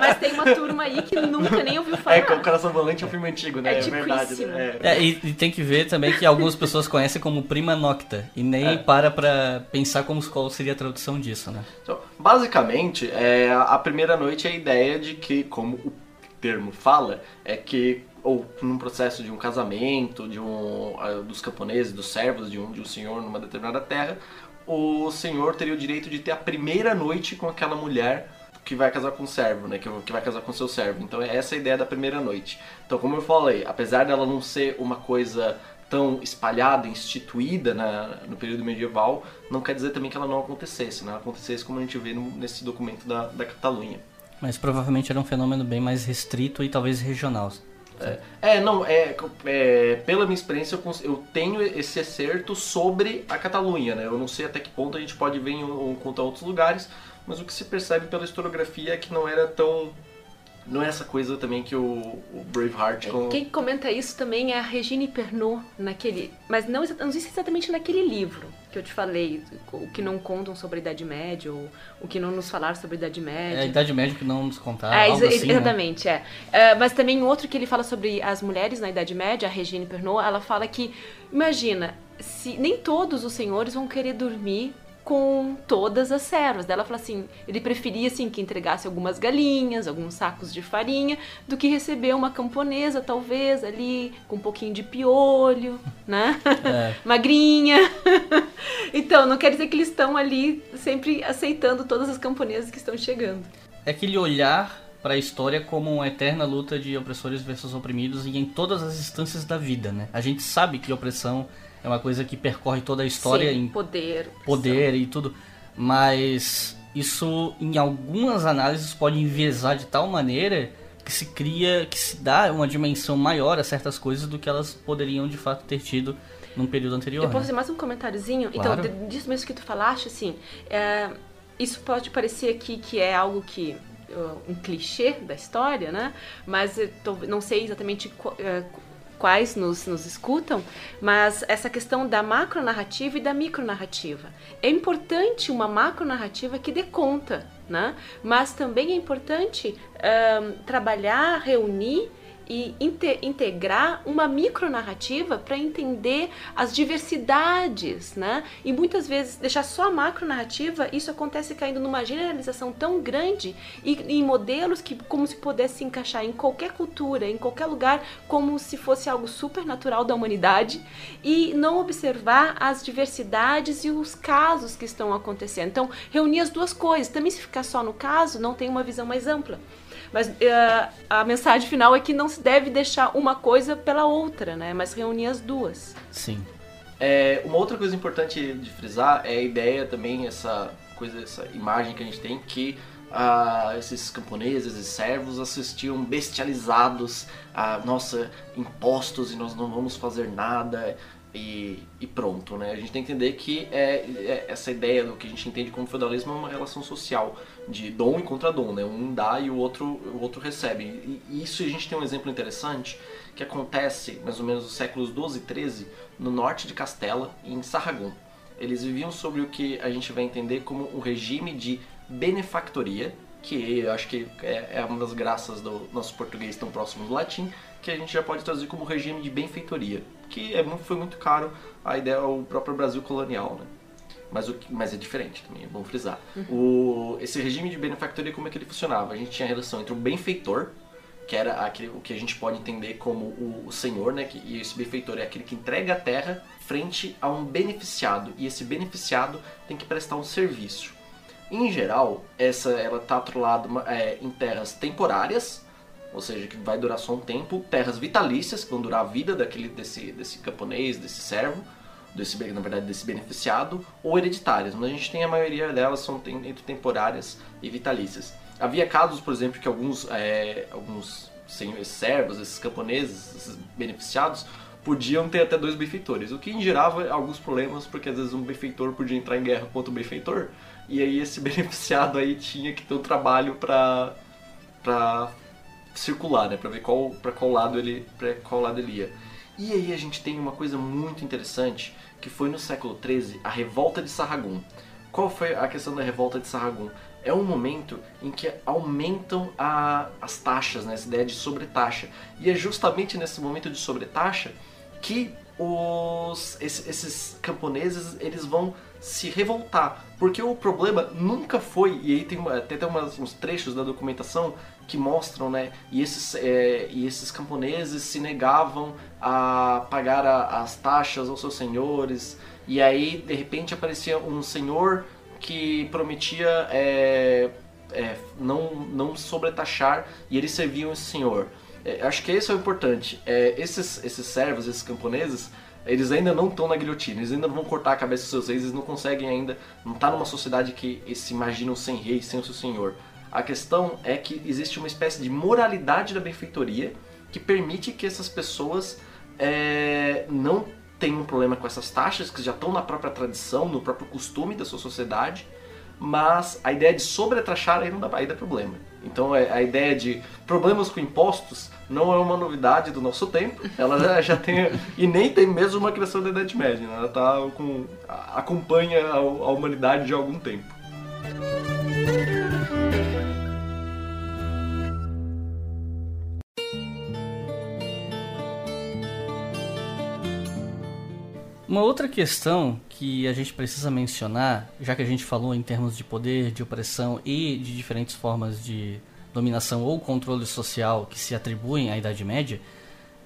mas, tem uma turma aí que nunca nem ouviu falar. É, que o Coração Valente é um filme antigo, né? É, é verdade. Né? É. é e, e, tem que ver também que algumas pessoas conhecem como Prima Nocta. E nem é. para pra pensar como qual seria a tradução disso, né? Então, basicamente, é, a primeira noite é a ideia de que, como o termo fala, é que ou num processo de um casamento, de um uh, dos camponeses, dos servos de um, de um senhor numa determinada terra, o senhor teria o direito de ter a primeira noite com aquela mulher que vai casar com o servo, né? Que, que vai casar com seu servo. Então é essa a ideia da primeira noite. Então, como eu falei, apesar dela não ser uma coisa tão espalhada, instituída na, no período medieval, não quer dizer também que ela não acontecesse, né? Acontecesse como a gente vê no, nesse documento da, da Catalunha. Mas provavelmente era um fenômeno bem mais restrito e talvez regional. É, é, não, é, é, pela minha experiência eu, eu, tenho esse acerto sobre a Catalunha, né? Eu não sei até que ponto a gente pode ver em um, contra outros lugares, mas o que se percebe pela historiografia é que não era tão não é essa coisa também que o, o Braveheart... Com... Quem comenta isso também é a Regine Pernod, naquele... Mas não, não sei se exatamente naquele livro que eu te falei, o que não contam sobre a Idade Média, ou o que não nos falaram sobre a Idade Média. É a Idade Média que não nos contaram, é, algo assim, né? Exatamente, né? é. Uh, mas também outro que ele fala sobre as mulheres na Idade Média, a Regine Pernod, ela fala que, imagina, se nem todos os senhores vão querer dormir com todas as servas. ela fala assim, ele preferia assim que entregasse algumas galinhas, alguns sacos de farinha, do que receber uma camponesa talvez ali com um pouquinho de piolho, né? É. Magrinha. então, não quer dizer que eles estão ali sempre aceitando todas as camponesas que estão chegando. É aquele olhar para a história como uma eterna luta de opressores versus oprimidos e em todas as instâncias da vida, né? A gente sabe que opressão é uma coisa que percorre toda a história Sim, em poder, poder e tudo, mas isso em algumas análises pode enviesar de tal maneira que se cria, que se dá uma dimensão maior a certas coisas do que elas poderiam de fato ter tido num período anterior. Eu posso né? fazer mais um comentáriozinho? Então, claro. Então, disso mesmo que tu falaste, assim, é, isso pode parecer aqui que é algo que um clichê da história, né? Mas tô, não sei exatamente é, quais nos, nos escutam, mas essa questão da macronarrativa e da micronarrativa. É importante uma macronarrativa que dê conta, né? mas também é importante um, trabalhar, reunir e inte integrar uma micronarrativa para entender as diversidades, né? E muitas vezes deixar só a macronarrativa, isso acontece caindo numa generalização tão grande e em modelos que como se pudesse se encaixar em qualquer cultura, em qualquer lugar, como se fosse algo supernatural da humanidade e não observar as diversidades e os casos que estão acontecendo. Então, reunir as duas coisas. Também se ficar só no caso, não tem uma visão mais ampla. Mas uh, a mensagem final é que não se deve deixar uma coisa pela outra, né? Mas reunir as duas. Sim. É, uma outra coisa importante de frisar é a ideia também, essa coisa, essa imagem que a gente tem que uh, esses camponeses e servos assistiam bestializados a nossa impostos e nós não vamos fazer nada e, e, pronto, né? A gente tem que entender que é, é, essa ideia do que a gente entende como feudalismo é uma relação social de dom e contradom, né? Um dá e o outro, o outro recebe. E, isso a gente tem um exemplo interessante que acontece mais ou menos nos séculos 12 e 13 no norte de Castela, em Sarragon. Eles viviam sobre o que a gente vai entender como um regime de benefactoria, que eu acho que é, é uma das graças do nosso português tão próximo do latim, que a gente já pode traduzir como regime de benfeitoria, que é, foi muito caro a ideia ao próprio Brasil colonial, né? Mas, o, mas é diferente também, é bom frisar. Uhum. O, esse regime de benefactoria, como é que ele funcionava? A gente tinha a relação entre o benfeitor, que era aquele, o que a gente pode entender como o, o senhor, né? Que, e esse benfeitor é aquele que entrega a terra frente a um beneficiado. E esse beneficiado tem que prestar um serviço. Em geral, essa ela está atrolada é, em terras temporárias, ou seja, que vai durar só um tempo, terras vitalícias, que vão durar a vida daquele, desse, desse camponês, desse servo, desse, na verdade, desse beneficiado, ou hereditárias, mas a gente tem a maioria delas são entre temporárias e vitalícias. Havia casos, por exemplo, que alguns, é, alguns senhores servos, esses camponeses, esses beneficiados, podiam ter até dois benfeitores, o que gerava alguns problemas, porque às vezes um benfeitor podia entrar em guerra contra o benfeitor, e aí esse beneficiado aí tinha que ter um trabalho para para circular, né, para ver qual para qual lado ele para qual lado ele ia. E aí a gente tem uma coisa muito interessante, que foi no século XIII, a revolta de Sarragum. Qual foi a questão da revolta de Sarragum? É um momento em que aumentam a, as taxas, né, essa ideia de sobretaxa. E é justamente nesse momento de sobretaxa que os, esses, esses camponeses eles vão se revoltar. Porque o problema nunca foi, e aí tem até tem umas, uns trechos da documentação que mostram, né? E esses, é, e esses camponeses se negavam a pagar a, as taxas aos seus senhores. E aí, de repente, aparecia um senhor que prometia é, é, não, não sobretaxar e eles serviam esse senhor. É, acho que esse é o importante. É, esses, esses servos, esses camponeses, eles ainda não estão na guilhotina, eles ainda não vão cortar a cabeça dos seus reis, eles não conseguem ainda, não está numa sociedade que se imaginam sem rei, sem o seu senhor. A questão é que existe uma espécie de moralidade da benfeitoria que permite que essas pessoas é, não tenham um problema com essas taxas, que já estão na própria tradição, no próprio costume da sua sociedade, mas a ideia de sobretaxar aí não dá, aí dá problema. Então é, a ideia de problemas com impostos não é uma novidade do nosso tempo, ela já tem e nem tem mesmo uma criação da Idade Média, né? ela tá com acompanha a, a humanidade de algum tempo. Uma outra questão que a gente precisa mencionar, já que a gente falou em termos de poder, de opressão e de diferentes formas de dominação ou controle social que se atribuem à Idade Média,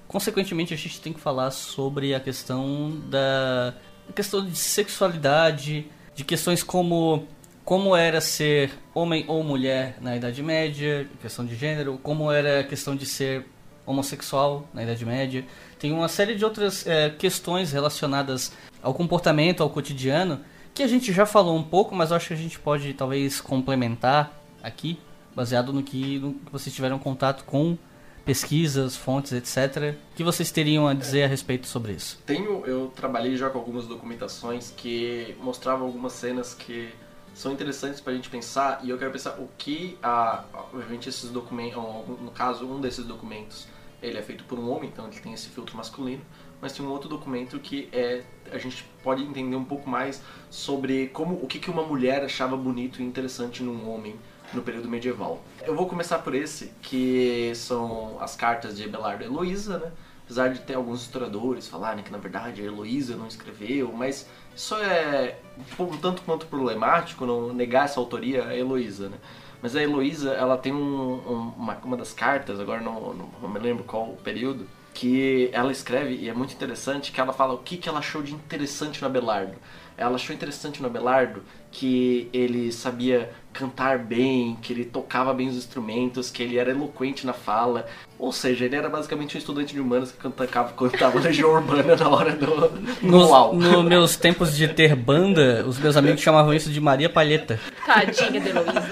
consequentemente a gente tem que falar sobre a questão da a questão de sexualidade, de questões como como era ser homem ou mulher na Idade Média, questão de gênero, como era a questão de ser homossexual na Idade Média. Tem uma série de outras é, questões relacionadas ao comportamento, ao cotidiano, que a gente já falou um pouco, mas eu acho que a gente pode talvez complementar aqui, baseado no que, no que vocês tiveram contato com pesquisas, fontes, etc. O que vocês teriam a dizer a respeito sobre isso? Tenho, eu trabalhei já com algumas documentações que mostravam algumas cenas que são interessantes para a gente pensar e eu quero pensar o que a, obviamente esses documentos, no caso um desses documentos, ele é feito por um homem, então ele tem esse filtro masculino, mas tem um outro documento que é a gente pode entender um pouco mais sobre como o que, que uma mulher achava bonito e interessante num homem no período medieval. Eu vou começar por esse, que são as cartas de Abelardo e Heloísa, né? Apesar de ter alguns historiadores falarem que na verdade a Heloísa não escreveu, mas isso é um tanto quanto problemático, não negar essa autoria a Heloísa, né? Mas a Heloísa, ela tem um, um, uma, uma das cartas, agora não, não, não me lembro qual o período, que ela escreve, e é muito interessante, que ela fala o que, que ela achou de interessante no Abelardo. Ela achou interessante no Abelardo que ele sabia cantar bem, que ele tocava bem os instrumentos, que ele era eloquente na fala. Ou seja, ele era basicamente um estudante de humanas que cantava, cantava Legião Urbana na hora do, no Nos meus tempos de ter banda, os meus amigos chamavam isso de Maria Palheta. Tadinha de Heloísa.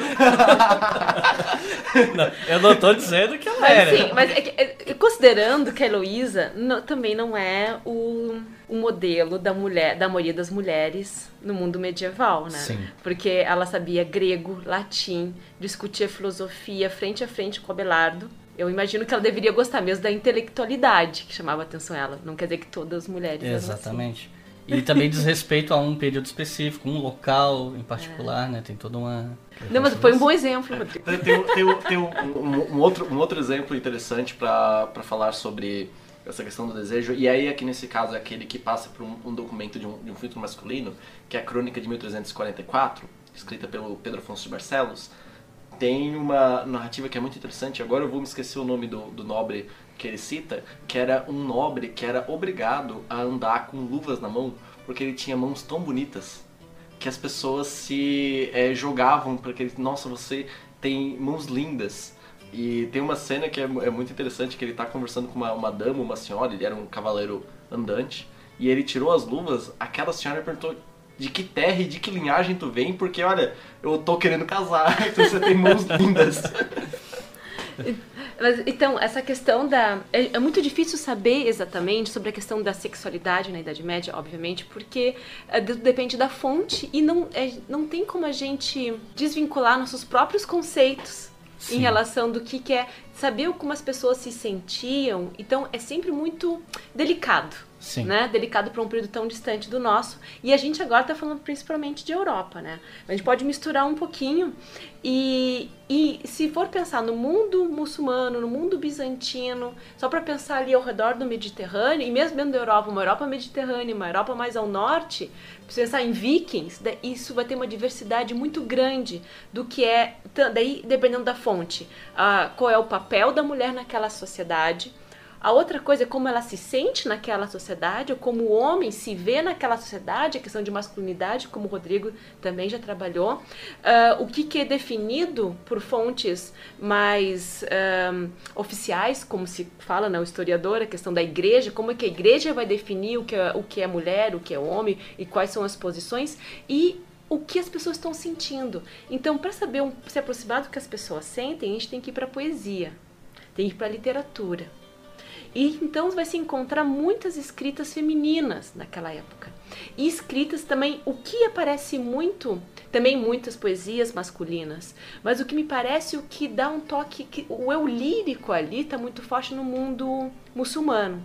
não, eu não tô dizendo que ela mas, era. Sim, mas é que, é, considerando que a Heloísa também não é o, o modelo da mulher, da maioria das mulheres no mundo medieval, né? Sim. Porque ela sabia grego, latim, discutia filosofia frente a frente com Abelardo. Eu imagino que ela deveria gostar mesmo da intelectualidade que chamava a atenção ela. Não quer dizer que todas as mulheres Exatamente. Assim. E também diz respeito a um período específico, um local em particular, é. né? Tem toda uma. Não, mas foi um bom exemplo, Rodrigo. Tem, tem, tem, tem um, um, um, outro, um outro exemplo interessante para falar sobre essa questão do desejo. E aí, aqui nesse caso, é aquele que passa por um, um documento de um, de um filtro masculino, que é a Crônica de 1344, escrita pelo Pedro Afonso de Barcelos. Tem uma narrativa que é muito interessante. Agora eu vou me esquecer o nome do, do nobre que ele cita, que era um nobre que era obrigado a andar com luvas na mão, porque ele tinha mãos tão bonitas que as pessoas se é, jogavam porque ele, nossa, você tem mãos lindas E tem uma cena que é, é, muito interessante, que ele tá conversando com uma, uma dama, uma senhora, ele era um cavaleiro andante, e ele tirou as luvas, aquela senhora perguntou de que terra e de que linhagem tu vem, porque olha, eu tô querendo casar, então você tem mãos lindas. Mas, então, essa questão da. É, é, muito difícil saber exatamente sobre a questão da sexualidade na Idade Média, obviamente, porque é, depende da fonte e não, é, não tem como a gente desvincular nossos próprios conceitos Sim. em relação do que, que é saber como as pessoas se sentiam. Então, é sempre muito delicado. Sim. né? Delicado para um período tão distante do nosso. E a gente agora está falando principalmente de Europa, né? A gente pode misturar um pouquinho e, e se for pensar no mundo muçulmano, no mundo bizantino, só para pensar ali ao redor do Mediterrâneo, e mesmo dentro da Europa, uma Europa mediterrânea, uma Europa mais ao norte, se pensar em vikings, isso vai ter uma diversidade muito grande do que é, daí dependendo da fonte, uh, qual é o papel da mulher naquela sociedade, a outra coisa é como ela se sente naquela sociedade, ou como o homem se vê naquela sociedade, a questão de masculinidade, como o Rodrigo também já trabalhou. Uh, o que, que, é definido por fontes mais uh, oficiais, como se fala na né, historiador, a questão da igreja, como é que a igreja vai definir o que é, o que é mulher, o que é homem e quais são as posições. E o que as pessoas estão sentindo. Então, para saber um, se aproximar do que as pessoas sentem, a gente tem que ir para a poesia, tem que ir para a literatura. E então vai se encontrar muitas escritas femininas naquela época. E escritas também, o que aparece muito, também muitas poesias masculinas, mas o que me parece o que dá um toque, que o eu lírico ali está muito forte no mundo muçulmano.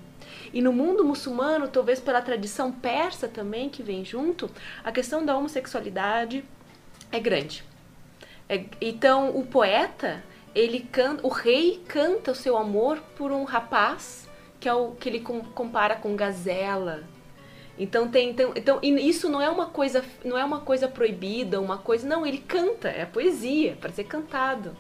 E no mundo muçulmano, talvez pela tradição persa também que vem junto, a questão da homossexualidade é grande. É, então o poeta ele canta, o rei canta o seu amor por um rapaz que é o que ele compara com gazela. Então tem então, então isso não é uma coisa não é uma coisa proibida, uma coisa não, ele canta, é poesia para ser cantado.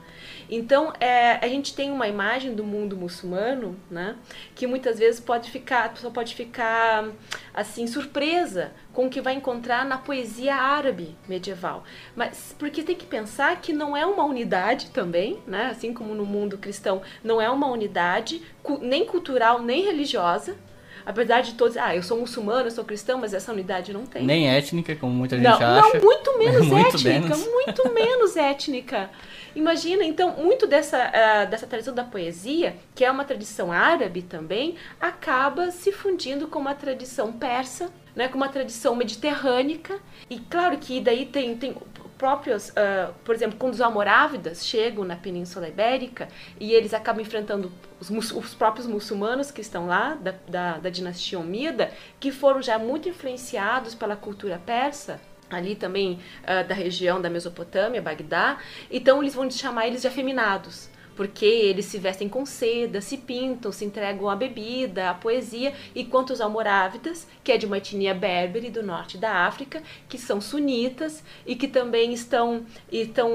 Então, é, a gente tem uma imagem do mundo muçulmano, né, que muitas vezes pode ficar, a pessoa pode ficar assim surpresa com o que vai encontrar na poesia árabe medieval. Mas porque tem que pensar que não é uma unidade também, né, assim como no mundo cristão, não é uma unidade nem cultural nem religiosa, apesar de todos, ah, eu sou muçulmano, eu sou cristão, mas essa unidade não tem. Nem étnica, como muita gente não, acha. Não, muito menos muito étnica, menos. muito menos étnica. Imagina, então, muito dessa, uh, dessa tradição da poesia, que é uma tradição árabe também, acaba se fundindo com uma tradição persa, né, com uma tradição mediterrânica. E claro que daí tem, tem próprios, uh, por exemplo, quando os almorávidas chegam na Península Ibérica e eles acabam enfrentando os, os próprios muçulmanos que estão lá, da, da, da dinastia Omida, que foram já muito influenciados pela cultura persa, ali também uh, da região da Mesopotâmia, Bagdá. Então eles vão chamar eles de afeminados, porque eles se vestem com seda, se pintam, se entregam à bebida, à poesia, enquanto os almorávidas, que é de uma etnia berbere do norte da África, que são sunitas e que também estão estão,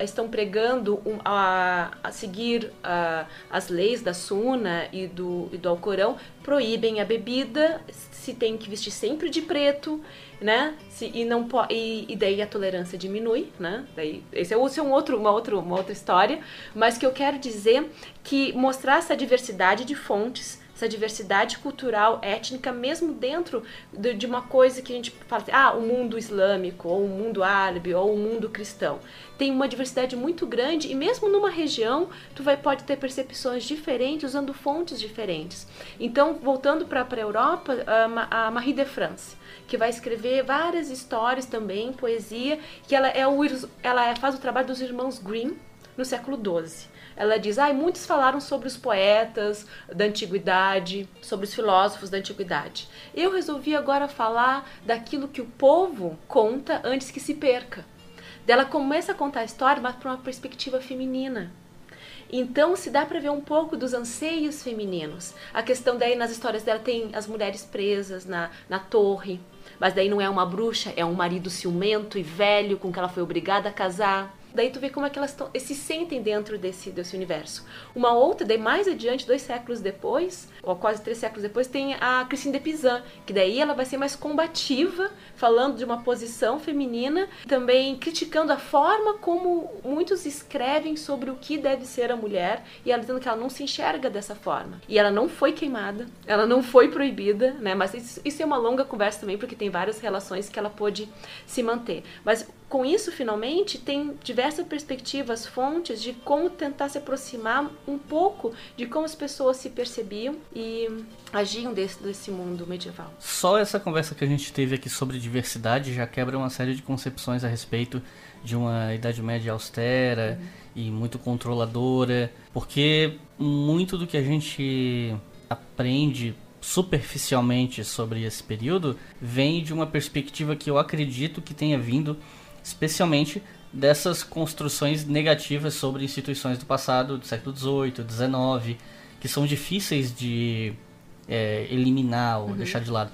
estão pregando um, a, a, seguir a, as leis da Suna e do, e do Alcorão, proíbem a bebida, se tem que vestir sempre de preto né? Se, e não e, e daí a tolerância diminui, né? Daí esse é, esse é um outro, uma, outra, uma outra história, mas que eu quero dizer que mostrar essa diversidade de fontes, essa diversidade cultural, étnica, mesmo dentro de, de uma coisa que a gente fala assim, ah, o mundo islâmico, ou o mundo árabe, ou o mundo cristão. Tem uma diversidade muito grande e mesmo numa região, tu vai pode ter percepções diferentes usando fontes diferentes. Então, voltando para a Europa, a Marie de France, que vai escrever várias histórias também, poesia, que ela, é o, ela faz o trabalho dos irmãos Grimm no século XII. Ela diz: ah, muitos falaram sobre os poetas da antiguidade, sobre os filósofos da antiguidade. Eu resolvi agora falar daquilo que o povo conta antes que se perca. Ela começa a contar a história, mas para uma perspectiva feminina. Então se dá para ver um pouco dos anseios femininos. A questão daí nas histórias dela tem as mulheres presas na, na torre, mas daí não é uma bruxa, é um marido ciumento e velho com que ela foi obrigada a casar. Daí tu vê como é que elas tão, se sentem dentro desse, desse universo. Uma outra, daí mais adiante, dois séculos depois, ou quase três séculos depois, tem a Christine de Pizan, que daí ela vai ser mais combativa, falando de uma posição feminina, também criticando a forma como muitos escrevem sobre o que deve ser a mulher, e ela dizendo que ela não se enxerga dessa forma. E ela não foi queimada, ela não foi proibida, né? Mas isso, isso é uma longa conversa também, porque tem várias relações que ela pôde se manter. Mas com isso, finalmente, tem diversas perspectivas, fontes de como tentar se aproximar um pouco de como as pessoas se percebiam e agiam desse, desse mundo medieval. Só essa conversa que a gente teve aqui sobre diversidade já quebra uma série de concepções a respeito de uma Idade Média austera uhum. e muito controladora, porque muito do que a gente aprende superficialmente sobre esse período vem de uma perspectiva que eu acredito que tenha vindo especialmente dessas construções negativas sobre instituições do passado, do século XVIII, XIX, que são difíceis de é, eliminar ou uhum. deixar de lado.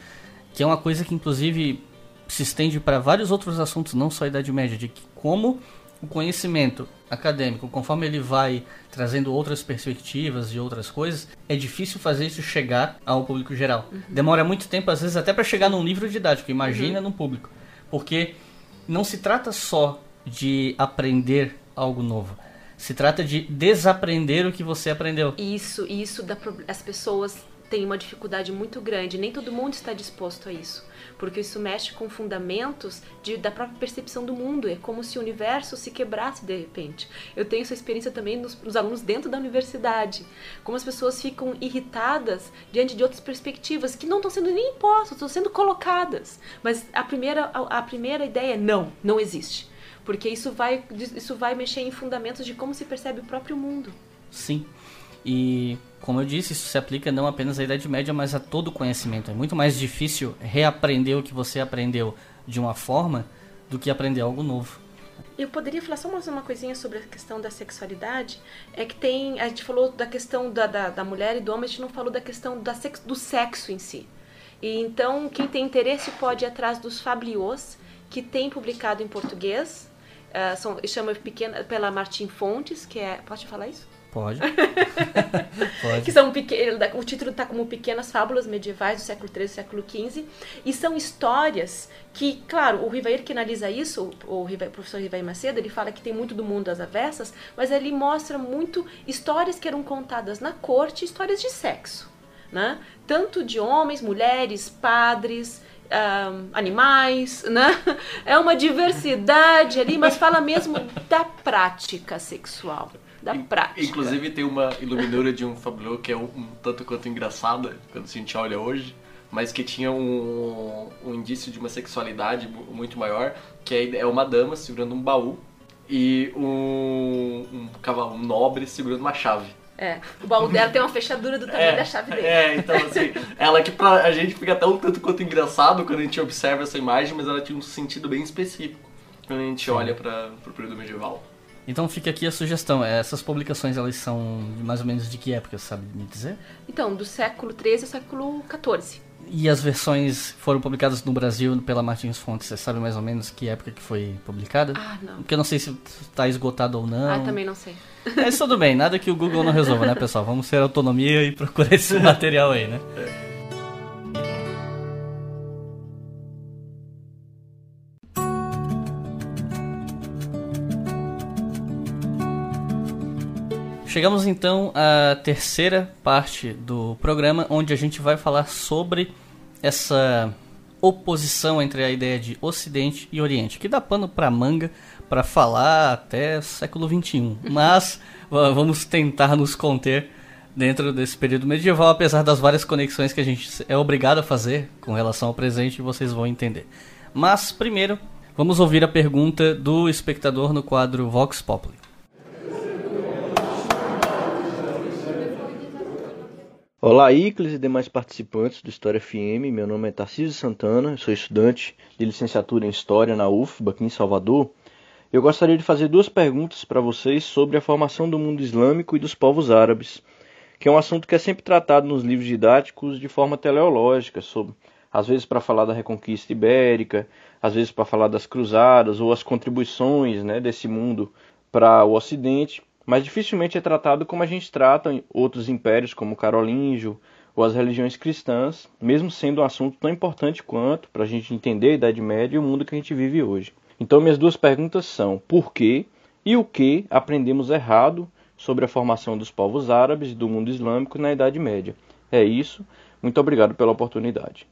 Que é uma coisa que, inclusive, se estende para vários outros assuntos, não só a Idade Média, de que como o conhecimento acadêmico, conforme ele vai trazendo outras perspectivas e outras coisas, é difícil fazer isso chegar ao público geral. Uhum. Demora muito tempo, às vezes, até para chegar num livro didático, imagina uhum. num público. Porque não se trata só de aprender algo novo. Se trata de desaprender o que você aprendeu. Isso, isso dá as pessoas têm uma dificuldade muito grande, nem todo mundo está disposto a isso, porque isso mexe com fundamentos de, da própria percepção do mundo, é como se o universo se quebrasse de repente. Eu tenho essa experiência também nos, nos alunos dentro da universidade, como as pessoas ficam irritadas diante de outras perspectivas que não estão sendo nem impostas, estão sendo colocadas, mas a primeira, a, a primeira ideia é não, não existe. Porque isso vai, isso vai mexer em fundamentos de como se percebe o próprio mundo. Sim. E, como eu disse, isso se aplica não apenas à Idade Média, mas a todo conhecimento. É muito mais difícil reaprender o que você aprendeu de uma forma do que aprender algo novo. Eu poderia falar só mais uma coisinha sobre a questão da sexualidade. É que tem. A gente falou da questão da, da, da mulher e do homem, a gente não falou da questão da sex, do sexo em si. E então, quem tem interesse pode ir atrás dos Fablios, que tem publicado em português. Uh, são, chama pequena, pela Martim Fontes, que é. Pode falar isso? Pode. Pode. Que são o título está como Pequenas Fábulas Medievais do século XIII e século XV. E são histórias que, claro, o Rivair que analisa isso, o, Rivair, o professor Rivair Macedo, ele fala que tem muito do mundo das avessas, mas ele mostra muito histórias que eram contadas na corte, histórias de sexo. Né? Tanto de homens, mulheres, padres, um, animais, né? É uma diversidade ali, mas fala mesmo da prática sexual da prática. Inclusive tem uma iluminura de um Fabio que é um, um, tanto quanto engraçada quando a gente olha hoje, mas que tinha um, um indício de uma sexualidade muito maior, que é, é uma dama segurando um baú e um, um cavalo um nobre segurando uma chave. É, o baú dela tem uma fechadura do tamanho é, da chave dele. É, então assim, ela que pra a gente fica até um tanto quanto engraçado quando a gente observa essa imagem, mas ela tinha um sentido bem específico quando a gente olha para o período medieval. Então fica aqui a sugestão. Essas publicações elas são mais ou menos de que época, sabe me dizer? Então, do século XIII ao século XIV. E as versões foram publicadas no Brasil pela Martins Fontes, você sabe mais ou menos que época que foi publicada? Ah, não. Porque eu não sei se está esgotado ou não. Ah, também não sei. Mas tudo bem, nada que o Google não resolva, né, pessoal? Vamos ter autonomia e procurar esse material aí, né? Chegamos então à terceira parte do programa, onde a gente vai falar sobre essa oposição entre a ideia de Ocidente e Oriente, que dá pano para manga para falar até século XXI. Mas vamos tentar nos conter dentro desse período medieval, apesar das várias conexões que a gente é obrigado a fazer com relação ao presente, vocês vão entender. Mas primeiro, vamos ouvir a pergunta do espectador no quadro Vox Populi. Olá, Icles e demais participantes do História FM. Meu nome é Tarcísio Santana, sou estudante de licenciatura em História na UFBA, aqui em Salvador. Eu gostaria de fazer duas perguntas para vocês sobre a formação do mundo islâmico e dos povos árabes, que é um assunto que é sempre tratado nos livros didáticos de forma teleológica, sobre, às vezes para falar da Reconquista Ibérica, às vezes para falar das cruzadas ou as contribuições né, desse mundo para o Ocidente, mas dificilmente é tratado como a gente trata outros impérios como o Carolíngio ou as religiões cristãs, mesmo sendo um assunto tão importante quanto para a gente entender a Idade Média e o mundo que a gente vive hoje. Então, minhas duas perguntas são: por que e o que aprendemos errado sobre a formação dos povos árabes e do mundo islâmico na Idade Média? É isso. Muito obrigado pela oportunidade.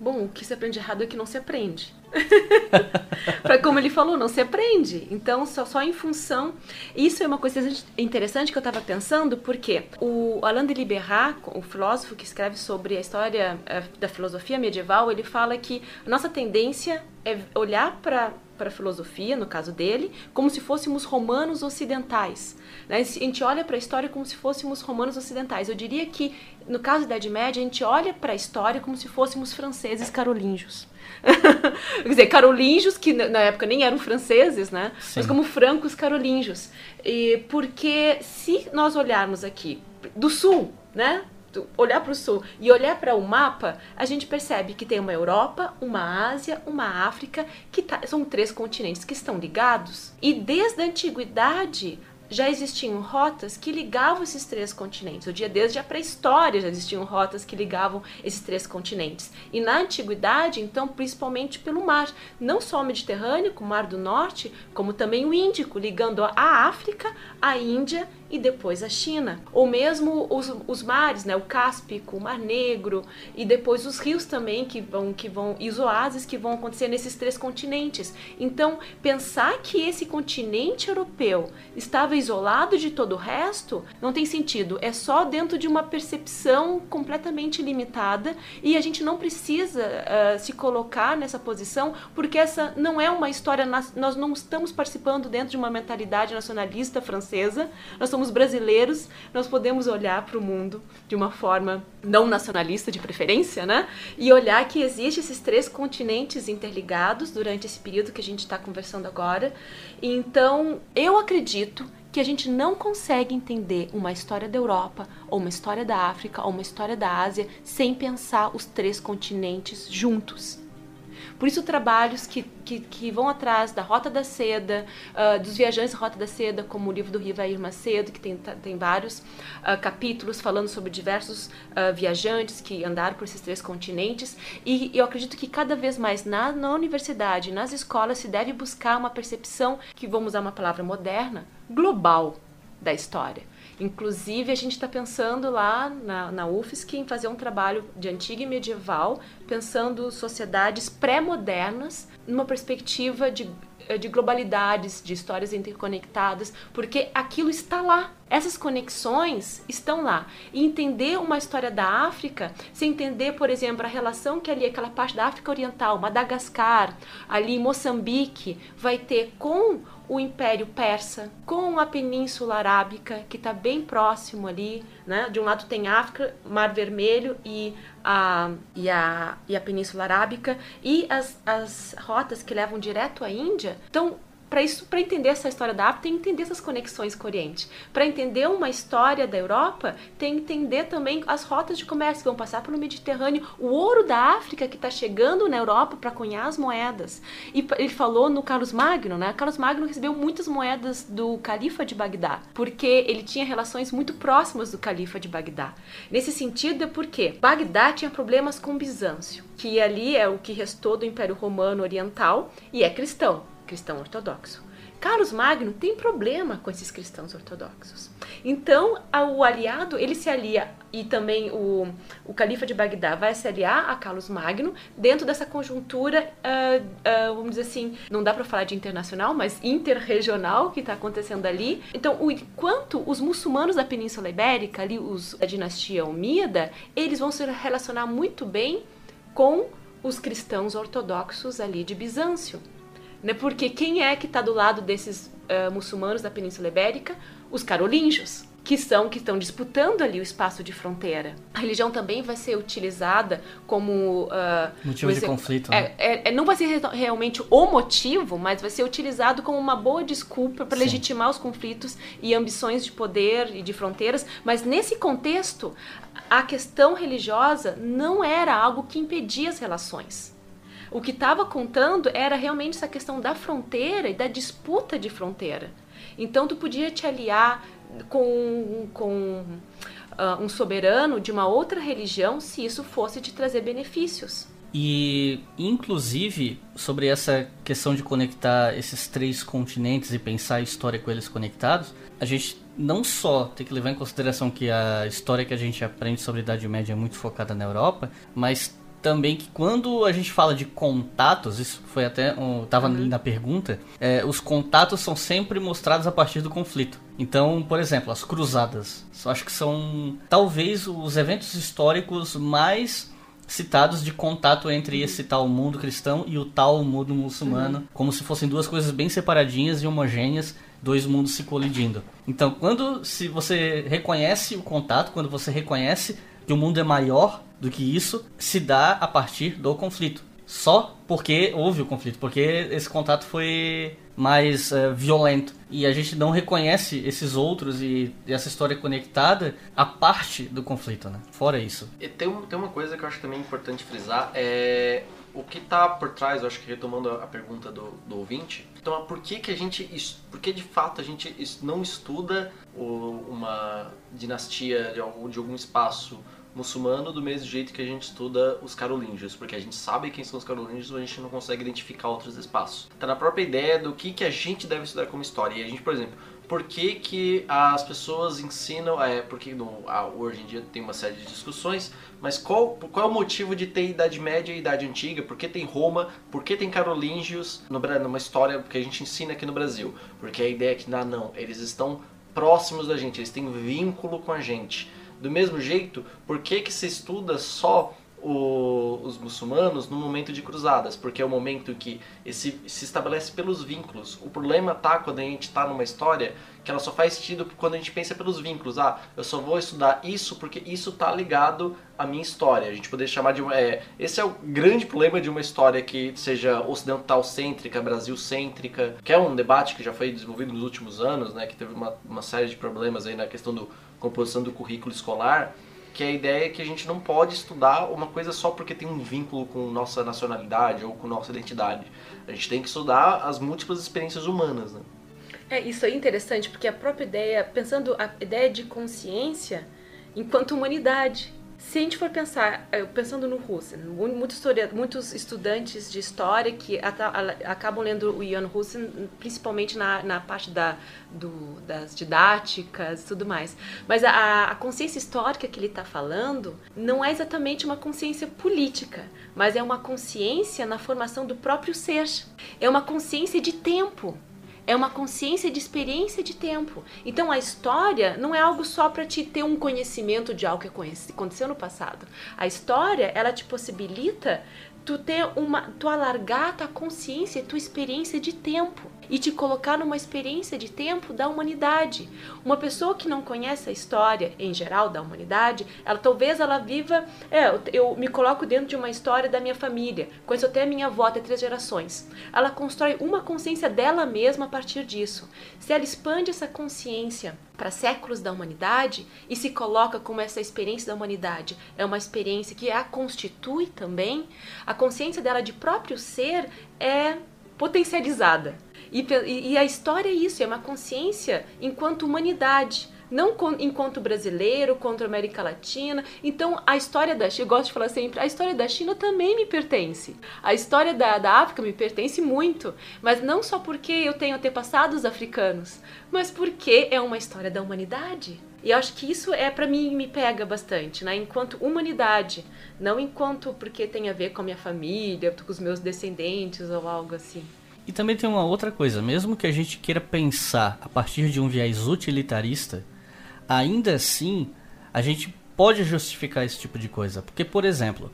Bom, o que se aprende errado é que não se aprende. para como ele falou, não se aprende. Então, só, só em função. Isso é uma coisa interessante que eu estava pensando, porque o Alain de Liberat, o filósofo que escreve sobre a história eh, da filosofia medieval, ele fala que a nossa tendência é olhar para para a filosofia, no caso dele, como se fôssemos romanos ocidentais. Né? A gente olha para a história como se fôssemos romanos ocidentais. Eu diria que, no caso da Idade Média, a gente olha para a história como se fôssemos franceses carolíngios. Quer dizer, carolíngios, que na época nem eram franceses, né? Sim. Mas como francos carolíngios. E porque se nós olharmos aqui do sul, né? Olhar para o sul e olhar para o mapa, a gente percebe que tem uma Europa, uma Ásia, uma África, que tá, são três continentes que estão ligados. E desde a antiguidade, já existiam rotas que ligavam esses três continentes. O dia desde a pré-história já existiam rotas que ligavam esses três continentes. E na antiguidade, então, principalmente pelo mar, não só o Mediterrâneo, o Mar do Norte, como também o Índico, ligando a África, a Índia e depois a China. Ou mesmo os, os mares, né, o Cáspico, o Mar Negro e depois os rios também que vão que vão e os oásis que vão acontecer nesses três continentes. Então, pensar que esse continente europeu estava isolado de todo o resto não tem sentido. É só dentro de uma percepção completamente limitada e a gente não precisa uh, se colocar nessa posição porque essa não é uma história nós não estamos participando dentro de uma mentalidade nacionalista francesa. Nós estamos somos brasileiros, nós podemos olhar para o mundo de uma forma não nacionalista de preferência, né? E olhar que existem esses três continentes interligados durante esse período que a gente está conversando agora. Então, eu acredito que a gente não consegue entender uma história da Europa, ou uma história da África, ou uma história da Ásia, sem pensar os três continentes juntos. Por isso, trabalhos que, que, que vão atrás da Rota da Seda, uh, dos viajantes da Rota da Seda, como o livro do Rivair Macedo, que tem, tem vários uh, capítulos falando sobre diversos uh, viajantes que andaram por esses três continentes. E eu acredito que cada vez mais na, na universidade, nas escolas, se deve buscar uma percepção, que vamos usar uma palavra moderna, global da história. Inclusive, a gente está pensando lá na, na UFSC em fazer um trabalho de antiga e medieval, pensando sociedades pré-modernas numa perspectiva de, de globalidades, de histórias interconectadas, porque aquilo está lá. Essas conexões estão lá. E entender uma história da África, se entender, por exemplo, a relação que ali, aquela parte da África Oriental, Madagascar, ali Moçambique, vai ter com o Império Persa, com a Península Arábica, que está bem próximo ali, né? De um lado tem África, Mar Vermelho e a, e a, e a Península Arábica, e as, as rotas que levam direto à Índia. Então, para isso, para entender essa história da África, tem que entender essas conexões com o Oriente. Para entender uma história da Europa, tem que entender também as rotas de comércio que vão passar pelo Mediterrâneo, o ouro da África que está chegando na Europa para cunhar as moedas. E ele falou no Carlos Magno, né? Carlos Magno recebeu muitas moedas do califa de Bagdá, porque ele tinha relações muito próximas do califa de Bagdá. Nesse sentido é porque Bagdá tinha problemas com Bizâncio, que ali é o que restou do Império Romano Oriental e é cristão cristão ortodoxo. Carlos Magno tem problema com esses cristãos ortodoxos. Então, o aliado, ele se alia, e também o, o califa de Bagdá vai se aliar a Carlos Magno dentro dessa conjuntura, uh, uh, vamos dizer assim, não dá para falar de internacional, mas interregional que está acontecendo ali. Então, o, enquanto os muçulmanos da Península Ibérica, ali os da dinastia Umíada, eles vão se relacionar muito bem com os cristãos ortodoxos ali de Bizâncio. Né? Porque quem é que está do lado desses uh, muçulmanos da Península Ibérica? Os carolíngios, que são que estão disputando ali o espaço de fronteira. A religião também vai ser utilizada como uh, motivo de conflito. Né? É, é, é, não vai ser realmente o motivo, mas vai ser utilizado como uma boa desculpa para legitimar os conflitos e ambições de poder e de fronteiras. Mas nesse contexto, a questão religiosa não era algo que impedia as relações O que estava contando era realmente essa questão da fronteira e da disputa de fronteira. Então tu podia te aliar com, com uh, um soberano de uma outra religião se isso fosse te trazer benefícios. E, inclusive, sobre essa questão de conectar esses três continentes e pensar a história com eles conectados, a gente não só tem que levar em consideração que a história que a gente aprende sobre a Idade Média é muito focada na Europa, mas também que quando a gente fala de contatos, isso foi até estava uhum. na pergunta, é, os contatos são sempre mostrados a partir do conflito. Então, por exemplo, as cruzadas, acho que são talvez os eventos históricos mais citados de contato entre uhum. esse tal mundo cristão e o tal mundo muçulmano, uhum. como se fossem duas coisas bem separadinhas e homogêneas, dois mundos se colidindo. Então, quando se você reconhece o contato, quando você reconhece que o mundo é maior do que isso, se dá a partir do conflito. Só porque houve o conflito, porque esse contato foi mais uh, violento. E a gente não reconhece esses outros e, essa história conectada a parte do conflito, né? Fora isso. E tem, tem uma coisa que eu acho também importante frisar, é o que está por trás, eu acho que retomando a pergunta do, do ouvinte, então por que que a gente, por que de fato a gente não estuda uma dinastia de algum, de algum espaço muçulmano do mesmo jeito que a gente estuda os carolíngios, porque a gente sabe quem são os carolíngios, mas a gente não consegue identificar outros espaços. Tá na própria ideia do que, que a gente deve estudar como história. E a gente, por exemplo, por que, que as pessoas ensinam, é, porque no, hoje em dia tem uma série de discussões, mas qual, qual é o motivo de ter Idade Média e Idade Antiga? Por que tem Roma? Por que tem carolíngios no, numa história que a gente ensina aqui no Brasil? Porque a ideia é que, não, não, eles estão próximos da gente, eles têm vínculo com a gente. Do mesmo jeito, por que, que se estuda só o, os muçulmanos no momento de cruzadas? Porque é o momento que esse, se estabelece pelos vínculos. O problema tá quando a gente está numa história que ela só faz sentido quando a gente pensa pelos vínculos. Ah, eu só vou estudar isso porque isso tá ligado à minha história. A gente poderia chamar de é, esse é o grande problema de uma história que seja ocidental cêntrica, Brasil cêntrica, que é um debate que já foi desenvolvido nos últimos anos, né, que teve uma, uma série de problemas aí na questão do composição do currículo escolar, que a ideia é que a gente não pode estudar uma coisa só porque tem um vínculo com nossa nacionalidade ou com nossa identidade. A gente tem que estudar as múltiplas experiências humanas, né? É, isso é interessante, porque a própria ideia, pensando a ideia de consciência enquanto humanidade, se a gente for pensar, pensando no Husserl, muitos, muitos estudantes de história que acabam lendo o Ian Husserl, principalmente na, na parte da, do, das didáticas e tudo mais. Mas a, a consciência histórica que ele está falando não é exatamente uma consciência política, mas é uma consciência na formação do próprio ser. É uma consciência de tempo é uma consciência de experiência de tempo. Então a história não é algo só para te ter um conhecimento de algo que aconteceu no passado. A história, ela te possibilita tu ter uma, tu alargar tua consciência, tua experiência de tempo e te colocar numa experiência de tempo da humanidade. Uma pessoa que não conhece a história em geral da humanidade, ela talvez ela viva, é, eu, eu me coloco dentro de uma história da minha família, conheço até a minha avó, até três gerações. Ela constrói uma consciência dela mesma a partir disso. Se ela expande essa consciência para séculos da humanidade e se coloca como essa experiência da humanidade é uma experiência que a constitui também, a consciência dela de próprio ser é potencializada. E, e, a história é isso, é uma consciência enquanto humanidade não enquanto brasileiro, contra a América Latina. Então, a história da China, eu gosto de falar sempre, a história da China também me pertence. A história da, da África me pertence muito, mas não só porque eu tenho antepassados africanos, mas porque é uma história da humanidade. E acho que isso é para mim me pega bastante, né? Enquanto humanidade, não enquanto porque tem a ver com a minha família, com os meus descendentes ou algo assim. E também tem uma outra coisa, mesmo que a gente queira pensar a partir de um viés utilitarista, ainda assim a gente pode justificar esse tipo de coisa. Porque, por exemplo,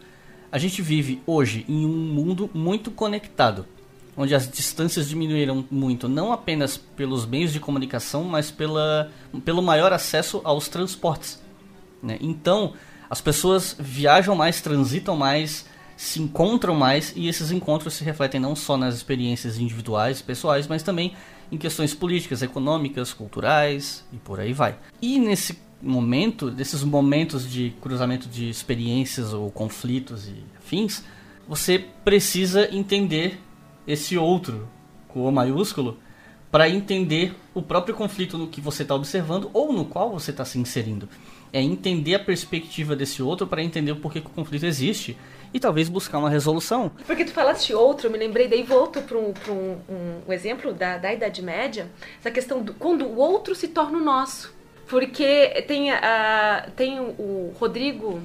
a gente vive hoje em um mundo muito conectado, onde as distâncias diminuíram muito, não apenas pelos meios de comunicação, mas pela, pelo maior acesso aos transportes. Né? Então, as pessoas viajam mais, transitam mais, se encontram mais e esses encontros se refletem não só nas experiências individuais, pessoais, mas também em questões políticas, econômicas, culturais e por aí vai. E nesse momento, desses momentos de cruzamento de experiências ou conflitos e afins, você precisa entender esse outro, com o maiúsculo, para entender o próprio conflito no que você está observando ou no qual você está se inserindo. É entender a perspectiva desse outro para entender o porquê que o conflito existe e talvez buscar uma resolução. Porque tu falaste outro, eu me lembrei, daí volto para um, um, um, exemplo da, da Idade Média, essa questão do quando o outro se torna o nosso. Porque tem, a, tem o Rodrigo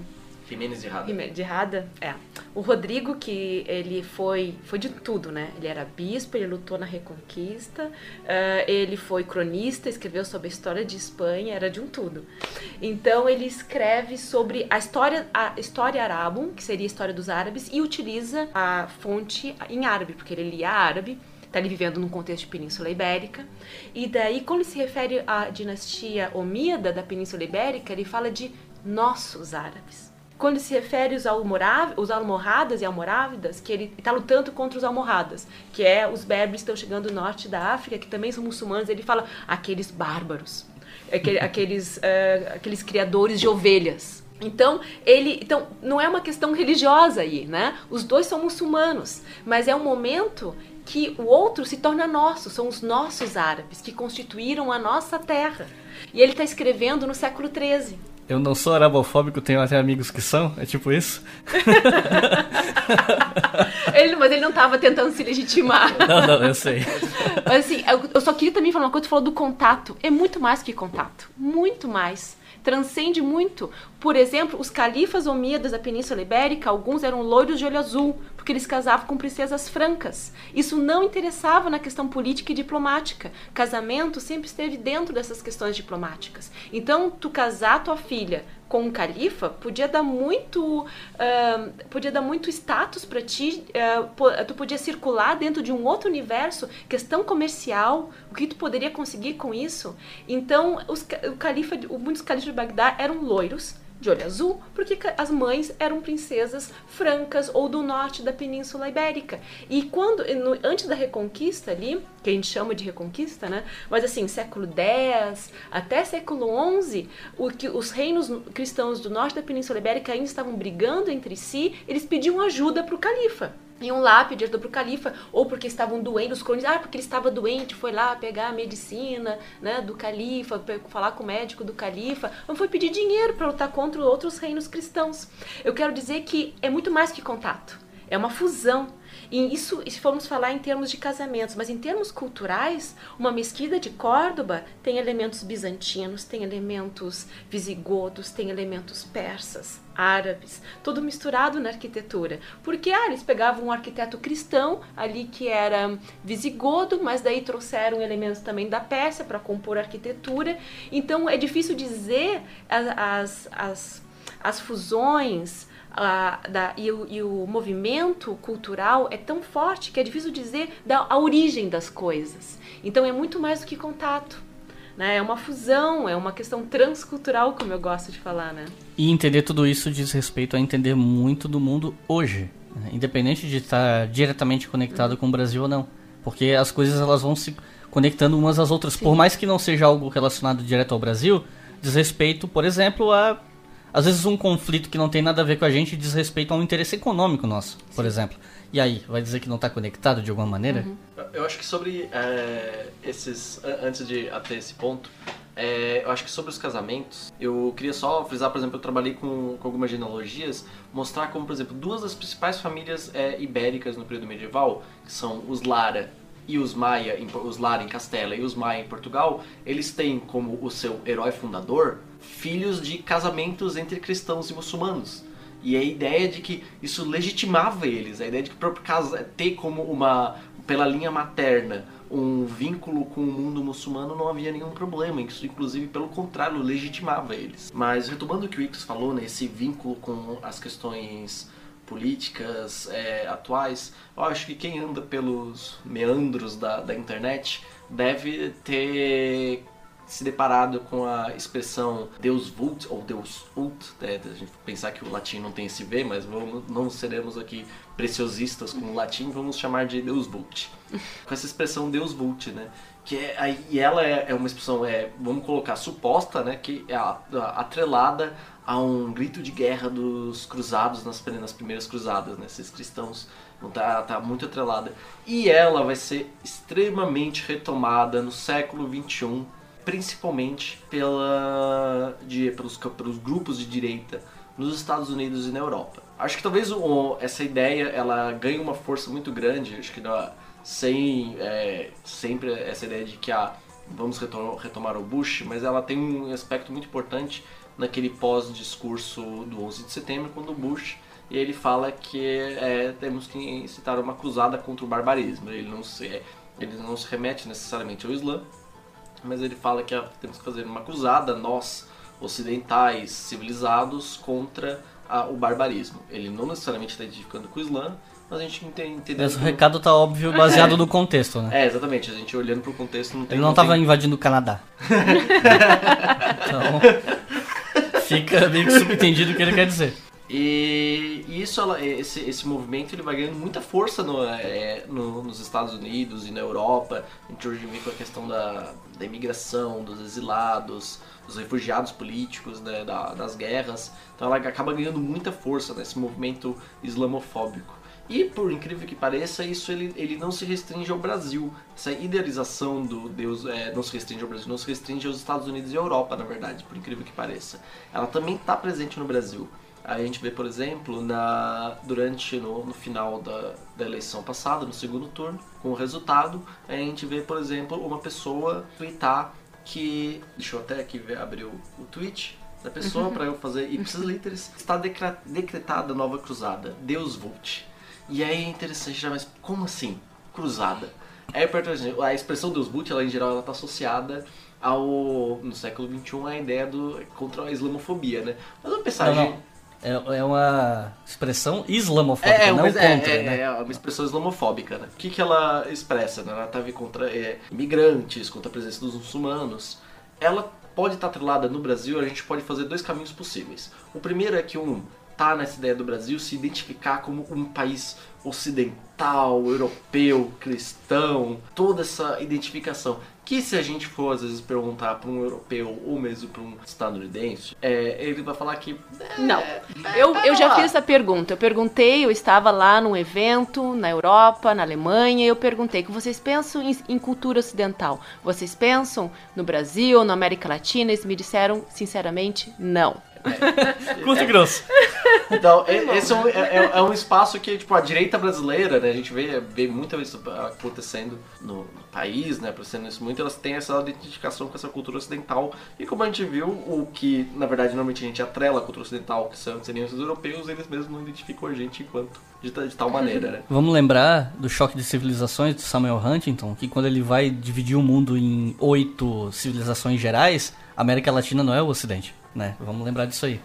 Jimenez de Rada. De Rada, é. O Rodrigo, que ele foi, foi de tudo, né? Ele era bispo, ele lutou na Reconquista, uh, ele foi cronista, escreveu sobre a história de Espanha, era de um tudo. Então ele escreve sobre a história, a história arabo, que seria a história dos árabes, e utiliza a fonte em árabe, porque ele lia árabe, está ali vivendo num contexto de Península Ibérica. E daí, quando ele se refere à dinastia Omíada da Península Ibérica, ele fala de nossos árabes quando se refere aos, almorav, os almoradas e almorávidas, que ele está lutando contra os almoradas, que é os berberes que estão chegando do norte da África, que também são muçulmanos, ele fala aqueles bárbaros, aqueles, uh, aqueles criadores de ovelhas. Então, ele, então, não é uma questão religiosa aí, né? Os dois são muçulmanos, mas é um momento que o outro se torna nosso, são os nossos árabes que constituíram a nossa terra. E ele está escrevendo no século XIII. Eu não sou arabofóbico, tenho até amigos que são, é tipo isso? ele, mas ele não estava tentando se legitimar. Não, não, eu sei. Mas assim, eu só queria também falar uma coisa, tu falou do contato. É muito mais que contato, muito mais transcende muito. Por exemplo, os califas omíadas da Península Ibérica, alguns eram loiros de olho azul, porque eles casavam com princesas francas. Isso não interessava na questão política e diplomática. Casamento sempre esteve dentro dessas questões diplomáticas. Então, tu casar tua filha com um califa podia dar muito uh, podia dar muito status para ti uh, tu podia circular dentro de um outro universo questão comercial o que tu poderia conseguir com isso? Então os, o califa muitos califas de Bagdá eram loiros de olho azul, porque as mães eram princesas francas ou do norte da Península Ibérica. E quando, no, antes da Reconquista ali, que a gente chama de Reconquista, né? Mas assim, século X até século XI, o que os reinos cristãos do norte da Península Ibérica ainda estavam brigando entre si, eles pediam ajuda para o califa iam lá pedir ajuda pro califa, ou porque estavam doentes, os cronistas, ah, porque ele estava doente, foi lá pegar a medicina, né, do califa, falar com o médico do califa, ou foi pedir dinheiro para lutar contra outros reinos cristãos. Eu quero dizer que é muito mais que contato, é uma fusão e isso, se formos falar em termos de casamentos, mas em termos culturais, uma mesquita de Córdoba tem elementos bizantinos, tem elementos visigodos, tem elementos persas, árabes, tudo misturado na arquitetura. Porque ah, eles pegavam um arquiteto cristão ali que era visigodo, mas daí trouxeram elementos também da Pérsia para compor a arquitetura. Então é difícil dizer as, as, as fusões a, da, e, o, e, o, movimento cultural é tão forte que é difícil dizer da, a origem das coisas. Então é muito mais do que contato. Né? É uma fusão, é uma questão transcultural, como eu gosto de falar. Né? E entender tudo isso diz respeito a entender muito do mundo hoje, né? independente de estar diretamente conectado com o Brasil ou não. Porque as coisas elas vão se conectando umas às outras. Sim. Por mais que não seja algo relacionado direto ao Brasil, diz respeito, por exemplo, a às vezes um conflito que não tem nada a ver com a gente diz respeito a um interesse econômico nosso, Sim. por exemplo. E aí, vai dizer que não está conectado de alguma maneira? Uhum. Eu acho que sobre é, esses. Antes de até esse ponto, é, eu acho que sobre os casamentos, eu queria só frisar, por exemplo, eu trabalhei com, com algumas genealogias, mostrar como, por exemplo, duas das principais famílias é, ibéricas no período medieval, que são os Lara e os Maia, os Lara em Castela e os Maia em Portugal, eles têm como o seu herói fundador filhos de casamentos entre cristãos e muçulmanos. E a ideia de que isso legitimava eles, a ideia de que o próprio caso é ter como uma, pela linha materna, um vínculo com o mundo muçulmano não havia nenhum problema, isso inclusive pelo contrário legitimava eles. Mas retomando o que o Ix falou, né, esse vínculo com as questões políticas é, atuais, eu acho que quem anda pelos meandros da, da internet deve ter se deparado com a expressão Deus vult ou Deus ult, né? a gente pensar que o latim não tem esse V, mas vamos, não seremos aqui preciosistas com o latim, vamos chamar de Deus vult. Com essa expressão Deus vult, né? Que é, e ela é, é, uma expressão, é, vamos colocar, suposta, né? Que é atrelada a um grito de guerra dos cruzados nas, nas primeiras cruzadas, né? Esses cristãos tá, tá muito atrelada. E ela vai ser extremamente retomada no século XXI, principalmente pela, de, pelos, pelos grupos de direita nos Estados Unidos e na Europa. Acho que talvez o, essa ideia ela ganhe uma força muito grande, acho que sem é, sempre essa ideia de que ah, vamos retomar o Bush, mas ela tem um aspecto muito importante naquele pós-discurso do 11 de setembro, quando o Bush e ele fala que é, temos que incitar uma cruzada contra o barbarismo. Ele não se, ele não se remete necessariamente ao Islã, mas ele fala que temos que fazer uma cruzada, nós ocidentais civilizados, contra a, o barbarismo. Ele não necessariamente está identificando com o Islã, mas a gente entende. Mas o recado tá óbvio, baseado no contexto, né? É, exatamente. A gente olhando pro contexto não tem. Ele não estava tem... invadindo o Canadá. então. Fica meio que subentendido o que ele quer dizer. E, isso, esse, esse movimento ele vai ganhando muita força no, é, no, nos Estados Unidos e na Europa. A gente hoje vê com a questão da, da imigração, dos exilados, dos refugiados políticos, né, da, das guerras. Então ela acaba ganhando muita força nesse movimento islamofóbico. E por incrível que pareça, isso ele, ele não se restringe ao Brasil. Essa idealização do Deus é, não se restringe ao Brasil, não se restringe aos Estados Unidos e à Europa, na verdade, por incrível que pareça. Ela também está presente no Brasil. A gente vê, por exemplo, na, durante no, no final da, da, eleição passada, no segundo turno, com o resultado, a gente vê, por exemplo, uma pessoa tweetar que. Deixa eu até aqui ver, abrir o, o tweet da pessoa uhum. para eu fazer ipsis literis. Está decretada nova cruzada. Deus volte. E aí é interessante já, mas como assim? Cruzada. É a expressão Deus volte, ela em geral ela está associada ao no século XXI a ideia do contra a islamofobia, né? Mas vamos pensar, não, não. É, é uma expressão islamofóbica, é, não é, contra, é, né? É uma expressão islamofóbica, né? O que, que ela expressa? Né? Ela estava tá contra é, imigrantes, contra a presença dos muçulmanos. Ela pode estar tá atrelada no Brasil, a gente pode fazer dois caminhos possíveis. O primeiro é que um tá nessa ideia do Brasil se identificar como um país ocidental, europeu, cristão, toda essa identificação que se a gente for às vezes perguntar para um europeu ou mesmo para um estadunidense, é, ele vai falar que. É, não. É, eu, eu já fiz essa pergunta. Eu perguntei, eu estava lá num evento na Europa, na Alemanha, e eu perguntei que vocês pensam em, em cultura ocidental? Vocês pensam no Brasil, na América Latina? Eles me disseram, sinceramente, não. É, Curto e grosso. Então, é, esse é um, é, é um, espaço que, tipo, a direita brasileira, né, a gente vê, vê muito isso acontecendo no, país, né, acontecendo isso muito, elas têm essa identificação com essa cultura ocidental. E como a gente viu, o que, na verdade, normalmente a gente atrela a cultura ocidental, que são, seriam os europeus, eles mesmos não identificam a gente enquanto de, de tal maneira, né? Vamos lembrar do choque de civilizações do Samuel Huntington, que quando ele vai dividir o mundo em oito civilizações gerais, a América Latina não é o Ocidente né? Vamos lembrar disso aí.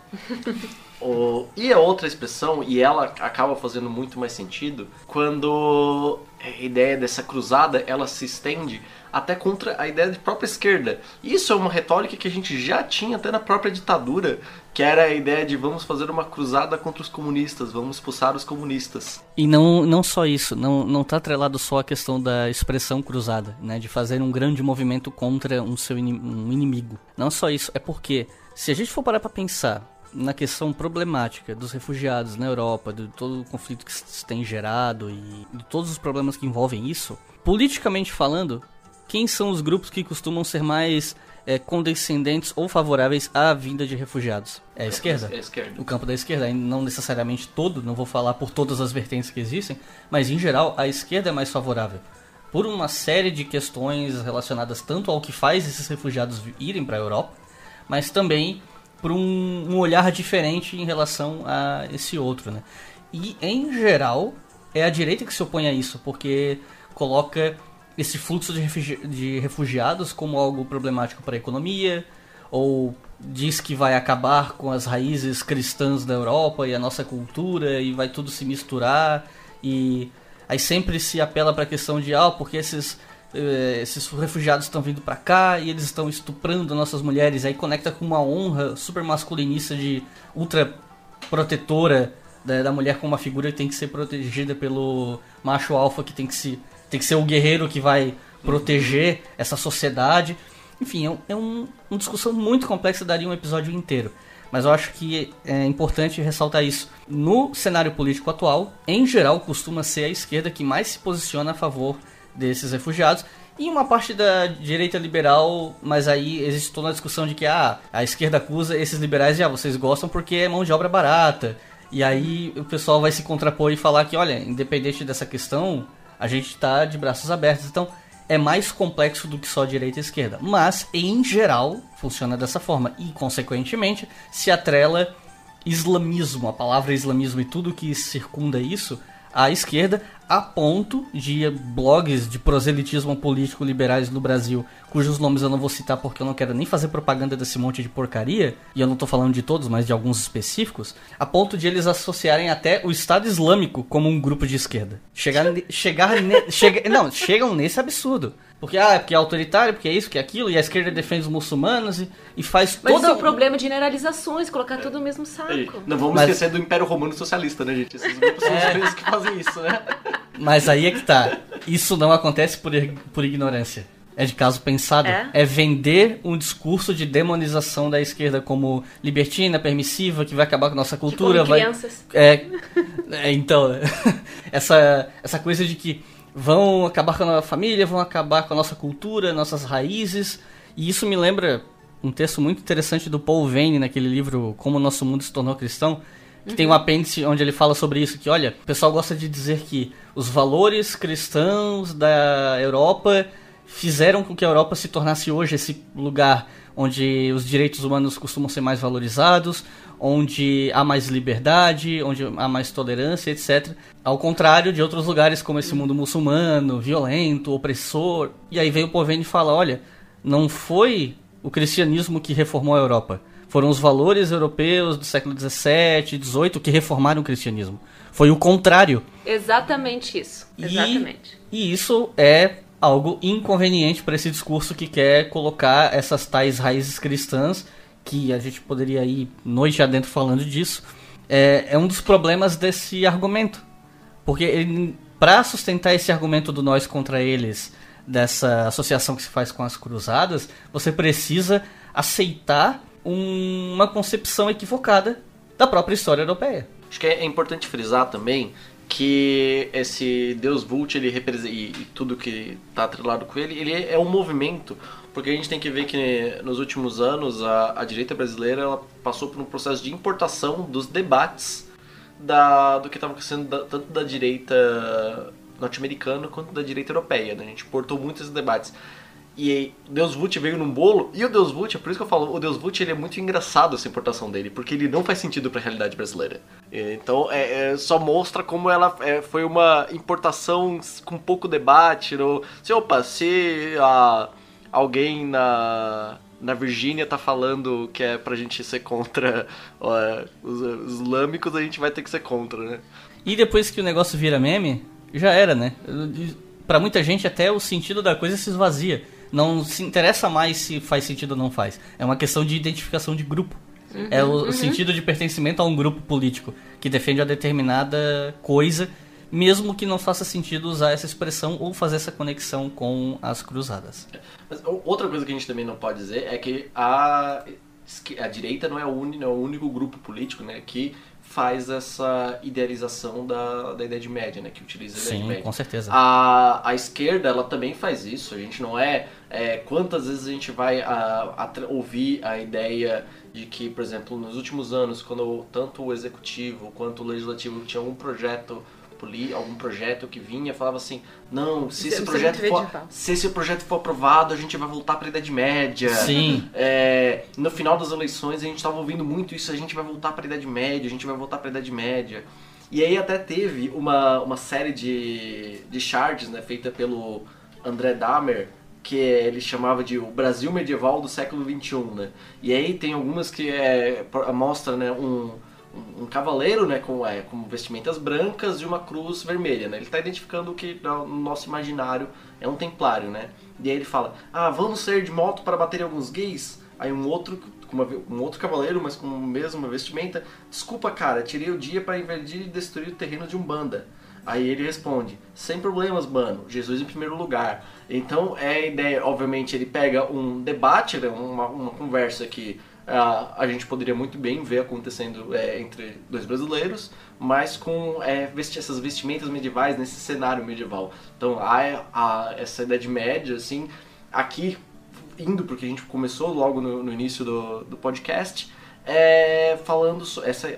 o, e a outra expressão, e ela acaba fazendo muito mais sentido, quando a ideia dessa cruzada ela se estende até contra a ideia de própria esquerda. Isso é uma retórica que a gente já tinha até na própria ditadura, que era a ideia de vamos fazer uma cruzada contra os comunistas, vamos expulsar os comunistas. E não, não só isso, não, não tá atrelado só a questão da expressão cruzada, né, de fazer um grande movimento contra um seu um inimigo. Não só isso, é porque se a gente for parar para pensar na questão problemática dos refugiados na Europa, de todo o conflito que se tem gerado e de todos os problemas que envolvem isso, politicamente falando, quem são os grupos que costumam ser mais é, condescendentes ou favoráveis à vinda de refugiados? É a esquerda. É a esquerda. O campo da esquerda, não necessariamente todo, não vou falar por todas as vertentes que existem, mas em geral a esquerda é mais favorável. Por uma série de questões relacionadas tanto ao que faz esses refugiados irem para a Europa, mas também por um, um, olhar diferente em relação a esse outro, né? E em geral é a direita que se opõe a isso, porque coloca esse fluxo de, refugi de refugiados como algo problemático para a economia, ou diz que vai acabar com as raízes cristãs da Europa e a nossa cultura e vai tudo se misturar e aí sempre se apela para a questão de ah, porque esses esses refugiados estão vindo para cá e eles estão estuprando nossas mulheres. Aí conecta com uma honra super masculinista de ultra protetora da, da mulher como uma figura que tem que ser protegida pelo macho alfa que tem que se tem que ser o guerreiro que vai proteger essa sociedade. Enfim, é, um, é um, uma discussão muito complexa, daria um episódio inteiro. Mas eu acho que é importante ressaltar isso. No cenário político atual, em geral, costuma ser a esquerda que mais se posiciona a favor desses refugiados. E uma parte da direita liberal, mas aí existe toda a discussão de que ah, a esquerda acusa esses liberais de ah, vocês gostam porque é mão de obra barata. E aí o pessoal vai se contrapor e falar que, olha, independente dessa questão, a gente está de braços abertos. Então é mais complexo do que só direita e esquerda. Mas, em geral, funciona dessa forma. E, consequentemente, se atrela islamismo, a palavra islamismo e tudo que circunda isso, à esquerda, a ponto de blogs de proselitismo político liberais no Brasil, cujos nomes eu não vou citar porque eu não quero nem fazer propaganda desse monte de porcaria, e eu não estou falando de todos, mas de alguns específicos, a ponto de eles associarem até o Estado Islâmico como um grupo de esquerda. Chegar, chegar, ne, chega, não, chegam nesse absurdo. Porque, ah, é porque é autoritário, porque é isso, porque é aquilo, e a esquerda defende os muçulmanos e, e faz Mas toda... isso é o problema de generalizações, colocar tudo no mesmo saco. Ei, não vamos Mas- esquecer do Império Romano Socialista, né, gente? Esses grupos são os É. mesmos que fazem isso, né? Mas aí é que tá. Isso não acontece por, por ignorância. É de caso pensado. É? vender um discurso de demonização da esquerda como libertina, permissiva, que vai acabar com a nossa Que cultura. come vai... crianças. É, é, então, essa, essa coisa de que vão acabar com a nossa família, vão acabar com a nossa cultura, nossas raízes. E isso me lembra um texto muito interessante do Paul Vane naquele livro Como o Nosso Mundo se Tornou Cristão, que tem um apêndice onde ele fala sobre isso, que olha, o pessoal gosta de dizer que os valores cristãos da Europa fizeram com que a Europa se tornasse hoje esse lugar onde os direitos humanos costumam ser mais valorizados, onde há mais liberdade, onde há mais tolerância, etc. Ao contrário de outros lugares como esse mundo muçulmano, violento, opressor. E aí veio o Poveni e fala, olha, não foi o cristianismo que reformou a Europa. Foram os valores europeus do século XVII, XVIII que reformaram o cristianismo. Foi o contrário. Exatamente isso. E- Exatamente. E isso é algo inconveniente para esse discurso que quer colocar essas tais raízes cristãs, que a gente poderia ir noite adentro falando disso, é, é um dos problemas desse argumento. Porque para sustentar esse argumento do nós contra eles, dessa associação que se faz com as cruzadas, você precisa aceitar um- uma concepção equivocada da própria história europeia. Acho que é importante frisar também que esse Deus Vult ele representa e, tudo que está atrelado com ele, ele é um movimento, porque a gente tem que ver que nos últimos anos a, a direita brasileira passou por um processo de importação dos debates da, do que estava acontecendo da- tanto da direita norte-americana quanto da direita europeia. Né? A gente importou muitos debates. E Deus Vult veio num bolo, e o Deus Vult, é por isso que eu falo, o Deus Vult ele é muito engraçado essa importação dele, porque ele não faz sentido para a realidade brasileira. Então, é, é, só mostra como ela é, foi uma importação com pouco debate. No, se, opa, se a, alguém na, na Virgínia tá falando que é pra gente ser contra ó, os, os islâmicos, a gente vai ter que ser contra, né? E depois que o negócio vira meme, já era, né? Pra muita gente até o sentido da coisa se esvazia. Não se interessa mais se faz sentido ou não faz. É uma questão de identificação de grupo. é o, o sentido de pertencimento a um grupo político que defende uma determinada coisa, mesmo que não faça sentido usar essa expressão ou fazer essa conexão com as cruzadas. Mas outra coisa que a gente também não pode dizer é que a, a direita não é, o uni- não é o único grupo político né, que faz essa idealização da, da Idade Média, né, que utiliza a Idade Sim, Média. com certeza. A, a esquerda, ela também faz isso. A gente não é, é, quantas vezes a gente vai a, atra- ouvir a ideia de que, por exemplo, nos últimos anos, quando tanto o executivo quanto o legislativo tinha algum projeto poli- algum projeto que vinha falava assim não se esse é projeto for, se esse projeto for aprovado a gente vai voltar para a idade média Sim. é, no final das eleições a gente estava ouvindo muito isso, a gente vai voltar para a Idade Média, a gente vai voltar para a Idade Média. E aí até teve uma, uma série de, de charges né, feita pelo André Dahmer, que ele chamava de o Brasil medieval do século XXI. Né? E aí tem algumas que é, mostra né, um, um, cavaleiro, né, com, é, com vestimentas brancas e uma cruz vermelha, né? Ele está identificando o que no nosso imaginário é um templário, né? E aí ele fala, ah, vamos sair de moto para bater em alguns gays? Aí um outro, uma, um outro cavaleiro, mas com a mesma vestimenta, desculpa cara, tirei o dia para invadir e destruir o terreno de Umbanda. Aí ele responde, sem problemas, mano, Jesus em primeiro lugar. Então é a ideia, obviamente, ele pega um debate, né, uma, uma conversa que uh, a gente poderia muito bem ver acontecendo é, entre dois brasileiros, mas com é, vesti essas vestimentas medievais nesse cenário medieval. Então há, há essa Idade Média, assim, aqui indo, porque a gente começou logo no, no início do, do podcast, é, falando essa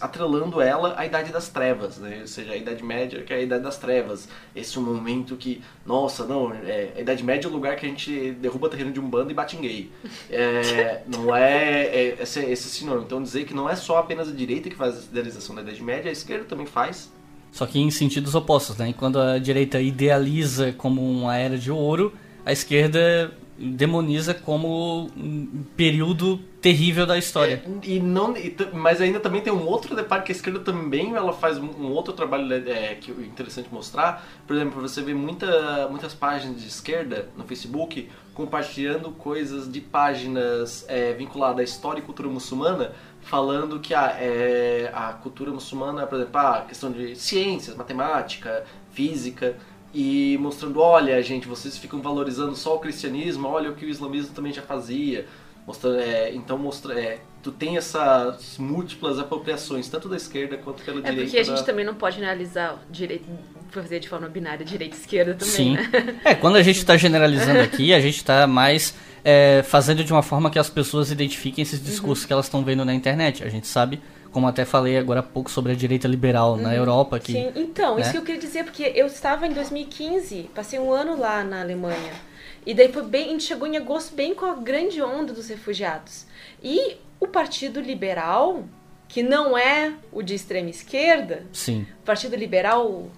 atrelando ela à idade das trevas, né? ou seja, a idade média que é a idade das trevas, esse é momento que, nossa, não, é, a idade média é o lugar que a gente derruba terreno de um bando e bate em gay, é, não é, é esse, esse sinônimo. Então dizer que não é só apenas a direita que faz a idealização da idade média, a esquerda também faz. Só que em sentidos opostos, né? Quando a direita idealiza como uma era de ouro, a esquerda demoniza como um período terrível da história. E não, mas ainda também tem um outro detalhe que a esquerda também ela faz um, outro trabalho né, é, que é interessante mostrar. Por exemplo, você vê muita, muitas páginas de esquerda no Facebook compartilhando coisas de páginas é, vinculadas à história e cultura muçulmana, falando que a, é, a cultura muçulmana, por exemplo, a questão de ciências, matemática, física, e mostrando, olha, gente, vocês ficam valorizando só o cristianismo, olha o que o islamismo também já fazia. Mostrando, é, então mostra, é, tu tem essas múltiplas apropriações, tanto da esquerda quanto pela é direita. É porque a gente da... também não pode analisar direito, fazer de forma binária direita e esquerda também, Sim. Né? É, quando a gente está generalizando aqui, a gente está mais é, fazendo de uma forma que as pessoas identifiquem esses discursos uhum. que elas estão vendo na internet. A gente sabe como até falei agora há pouco sobre a direita liberal na uhum. Europa. Que, Sim, então, né? isso que eu queria dizer, porque eu estava em 2015, passei um ano lá na Alemanha. E daí foi bem, a gente chegou em agosto bem com a grande onda dos refugiados. E o Partido Liberal, que não é o de extrema esquerda, Sim. o Partido Liberal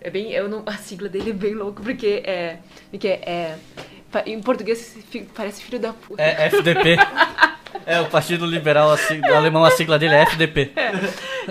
é bem, eu não, a sigla dele é bem louco porque é, porque é, é em português parece filho da puta. É FDP. É, o Partido Liberal, a sigla, alemão, a sigla dele é FDP. É.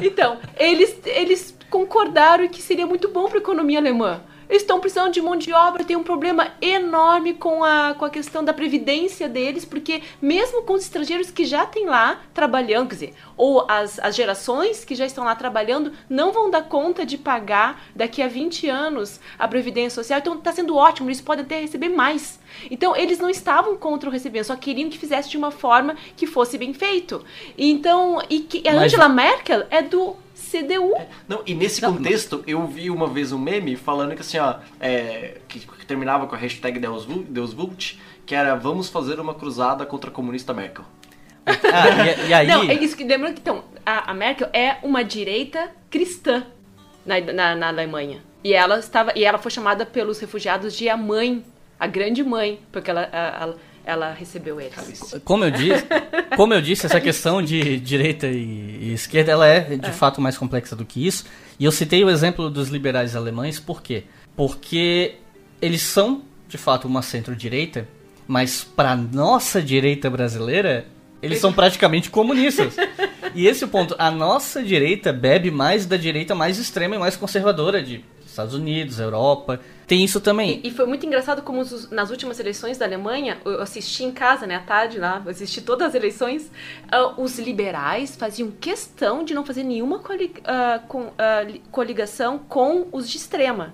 Então, eles, eles concordaram que seria muito bom para a economia alemã. Eles estão precisando de mão de obra, tem um problema enorme com a, com a questão da previdência deles, porque mesmo com os estrangeiros que já têm lá trabalhando, quer dizer, ou as, as gerações que já estão lá trabalhando, não vão dar conta de pagar daqui a 20 anos a previdência social. Então está sendo ótimo, eles podem até receber mais. Então eles não estavam contra o recebimento, só queriam que fizesse de uma forma que fosse bem feito. Então, e que a Angela Merkel é do CDU. É, não, e nesse não, contexto, não. eu vi uma vez um meme falando que assim, ó, é, que, que, terminava com a hashtag Deus, Deus Vult, que era vamos fazer uma cruzada contra a comunista Merkel. Ah, e, e, aí... Não, é isso que lembrando que então, a, a, Merkel é uma direita cristã na, na, na Alemanha. E ela estava e ela foi chamada pelos refugiados de a mãe, a grande mãe, porque ela, ela ela recebeu eles. Como eu disse, como eu disse essa questão de direita e, esquerda, ela é de é. fato mais complexa do que isso. E eu citei o exemplo dos liberais alemães, por quê? Porque eles são, de fato, uma centro-direita, mas para nossa direita brasileira, eles são praticamente comunistas. E esse é o ponto. A nossa direita bebe mais da direita mais extrema e mais conservadora de Estados Unidos, Europa. Tem isso também. E, e foi muito engraçado como os, nas últimas eleições da Alemanha, eu assisti em casa, né, à tarde lá, assisti todas as eleições, uh, os liberais faziam questão de não fazer nenhuma coli uh, com, uh, coligação com os de extrema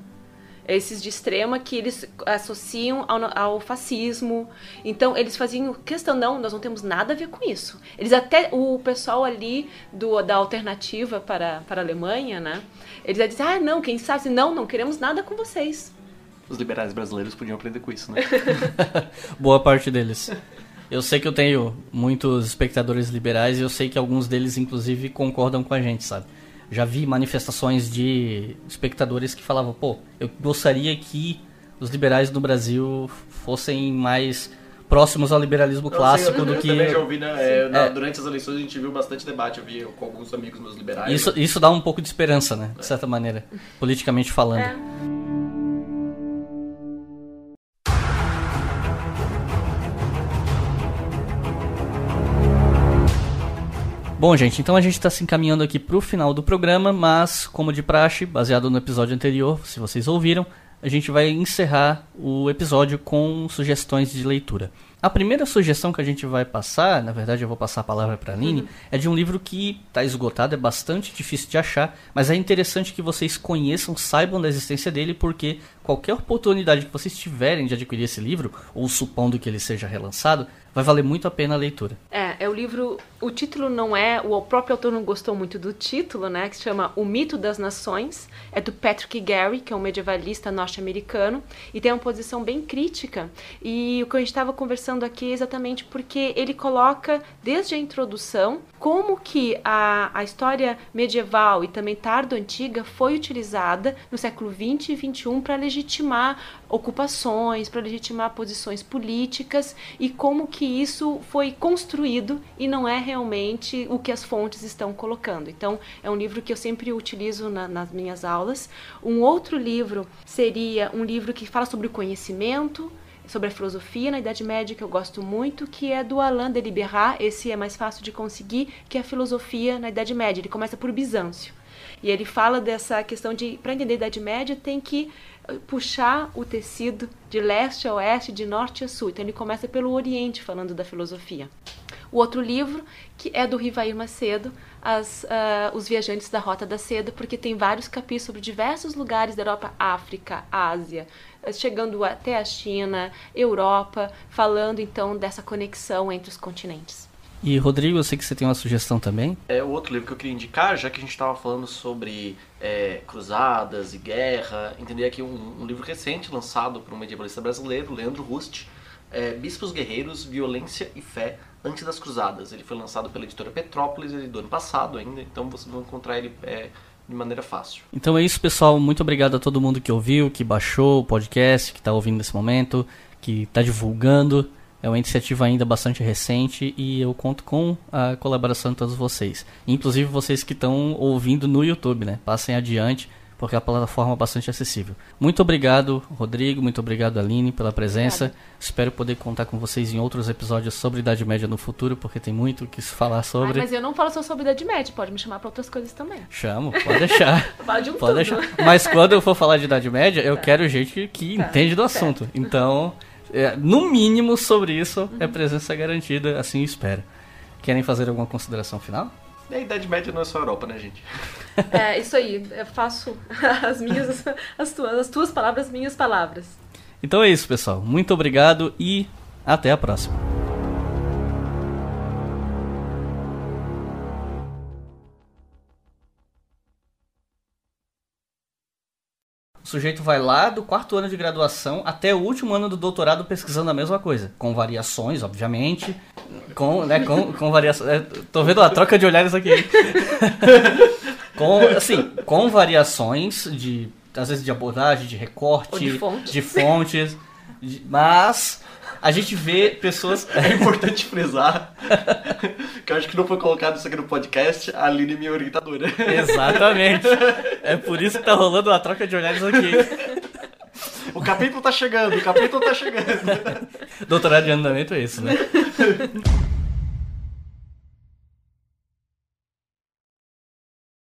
esses de extrema que eles associam ao, ao, fascismo. Então eles faziam questão, não, nós não temos nada a ver com isso. Eles até, o pessoal ali do, da alternativa para, para a Alemanha, né? Eles dizem, ah, não, quem sabe, não, não queremos nada com vocês. Os liberais brasileiros podiam aprender com isso, né? Boa parte deles. Eu sei que eu tenho muitos espectadores liberais e eu sei que alguns deles, inclusive, concordam com a gente, sabe? Já vi manifestações de espectadores que falavam, pô, eu gostaria que os liberais no Brasil fossem mais próximos ao liberalismo clássico eu, do que. Também já ouvi, né? É, é, durante as eleições a gente viu bastante debate, eu vi com alguns amigos meus liberais. Isso, isso dá um pouco de esperança, né? De certa maneira, politicamente falando. É. Bom, gente, então a gente está se encaminhando aqui para o final do programa, mas, como de praxe, baseado no episódio anterior, se vocês ouviram, a gente vai encerrar o episódio com sugestões de leitura. A primeira sugestão que a gente vai passar, na verdade eu vou passar a palavra para a Aline, uhum. é de um livro que está esgotado, é bastante difícil de achar, mas é interessante que vocês conheçam, saibam da existência dele, porque qualquer oportunidade que vocês tiverem de adquirir esse livro, ou supondo que ele seja relançado, vai valer muito a pena a leitura. É, é o livro. O título não é. O próprio autor não gostou muito do título, né? Que se chama O Mito das Nações. É do Patrick Gary, que é um medievalista norte-americano. E tem uma posição bem crítica. E o que a gente estava conversando aqui é exatamente porque ele coloca, desde a introdução, como que a, a história medieval e também tardo-antiga foi utilizada no século 20 e 21 para legitimar ocupações, para legitimar posições políticas e como que isso foi construído e não é realmente o que as fontes estão colocando. Então, é um livro que eu sempre utilizo na, nas minhas aulas. Um outro livro seria um livro que fala sobre o conhecimento, sobre a filosofia na Idade Média que eu gosto muito, que é do Alain de Liberat, esse é mais fácil de conseguir, que é a filosofia na Idade Média. Ele começa por Bizâncio. E ele fala dessa questão de, para entender a Idade Média, tem que puxar o tecido de leste a oeste, de norte a sul. Então ele começa pelo Oriente, falando da filosofia. O outro livro, que é do Rivair Macedo, as, uh, Os Viajantes da Rota da Seda, porque tem vários capítulos sobre diversos lugares da Europa, África, Ásia, chegando até a China, Europa, falando então dessa conexão entre os continentes. E Rodrigo, eu sei que você tem uma sugestão também. É o outro livro que eu queria indicar, já que a gente estava falando sobre é, cruzadas e guerra, entender aqui um, um, livro recente lançado por um medievalista brasileiro, Leandro Rust, é, Bispos Guerreiros, Violência e Fé antes das Cruzadas. Ele foi lançado pela editora Petrópolis do ano passado ainda, então vocês vão encontrar ele é, de maneira fácil. Então é isso, pessoal. Muito obrigado a todo mundo que ouviu, que baixou o podcast, que está ouvindo nesse momento, que está divulgando. É uma iniciativa ainda bastante recente e eu conto com a colaboração de todos vocês. Inclusive vocês que estão ouvindo no YouTube, né? Passem adiante, porque é a plataforma é bastante acessível. Muito obrigado, Rodrigo, muito obrigado, Aline, pela presença. Obrigada. Espero poder contar com vocês em outros episódios sobre Idade Média no futuro, porque tem muito que se falar sobre. Ai, mas eu não falo só sobre Idade Média, pode me chamar para outras coisas também. Chamo, pode deixar. Fala de um pode tudo. deixar. Mas quando eu for falar de Idade Média, eu tá. quero gente que tá. entende do assunto. Então, é, no mínimo sobre isso uhum. é presença garantida, assim espero. Querem fazer alguma consideração final? A Idade Média não é só Europa, né, gente? É, isso aí. Eu faço as minhas, as tuas, as tuas palavras, minhas palavras. Então é isso, pessoal. Muito obrigado e até a próxima. O sujeito vai lá do quarto ano de graduação até o último ano do doutorado pesquisando a mesma coisa. Com variações, obviamente. Com, né, com, com variações. É, tô vendo a troca de olhares aqui. com, assim, com variações de. Às vezes de abordagem, de recorte, de, fonte. de fontes. De, mas a gente vê pessoas. É importante frisar que eu acho que não foi colocado isso aqui no podcast, a Aline é minha orientadora. Exatamente. É por isso que tá rolando uma troca de olhares aqui. O capítulo tá chegando, o capítulo tá chegando. Doutorado de andamento é isso, né?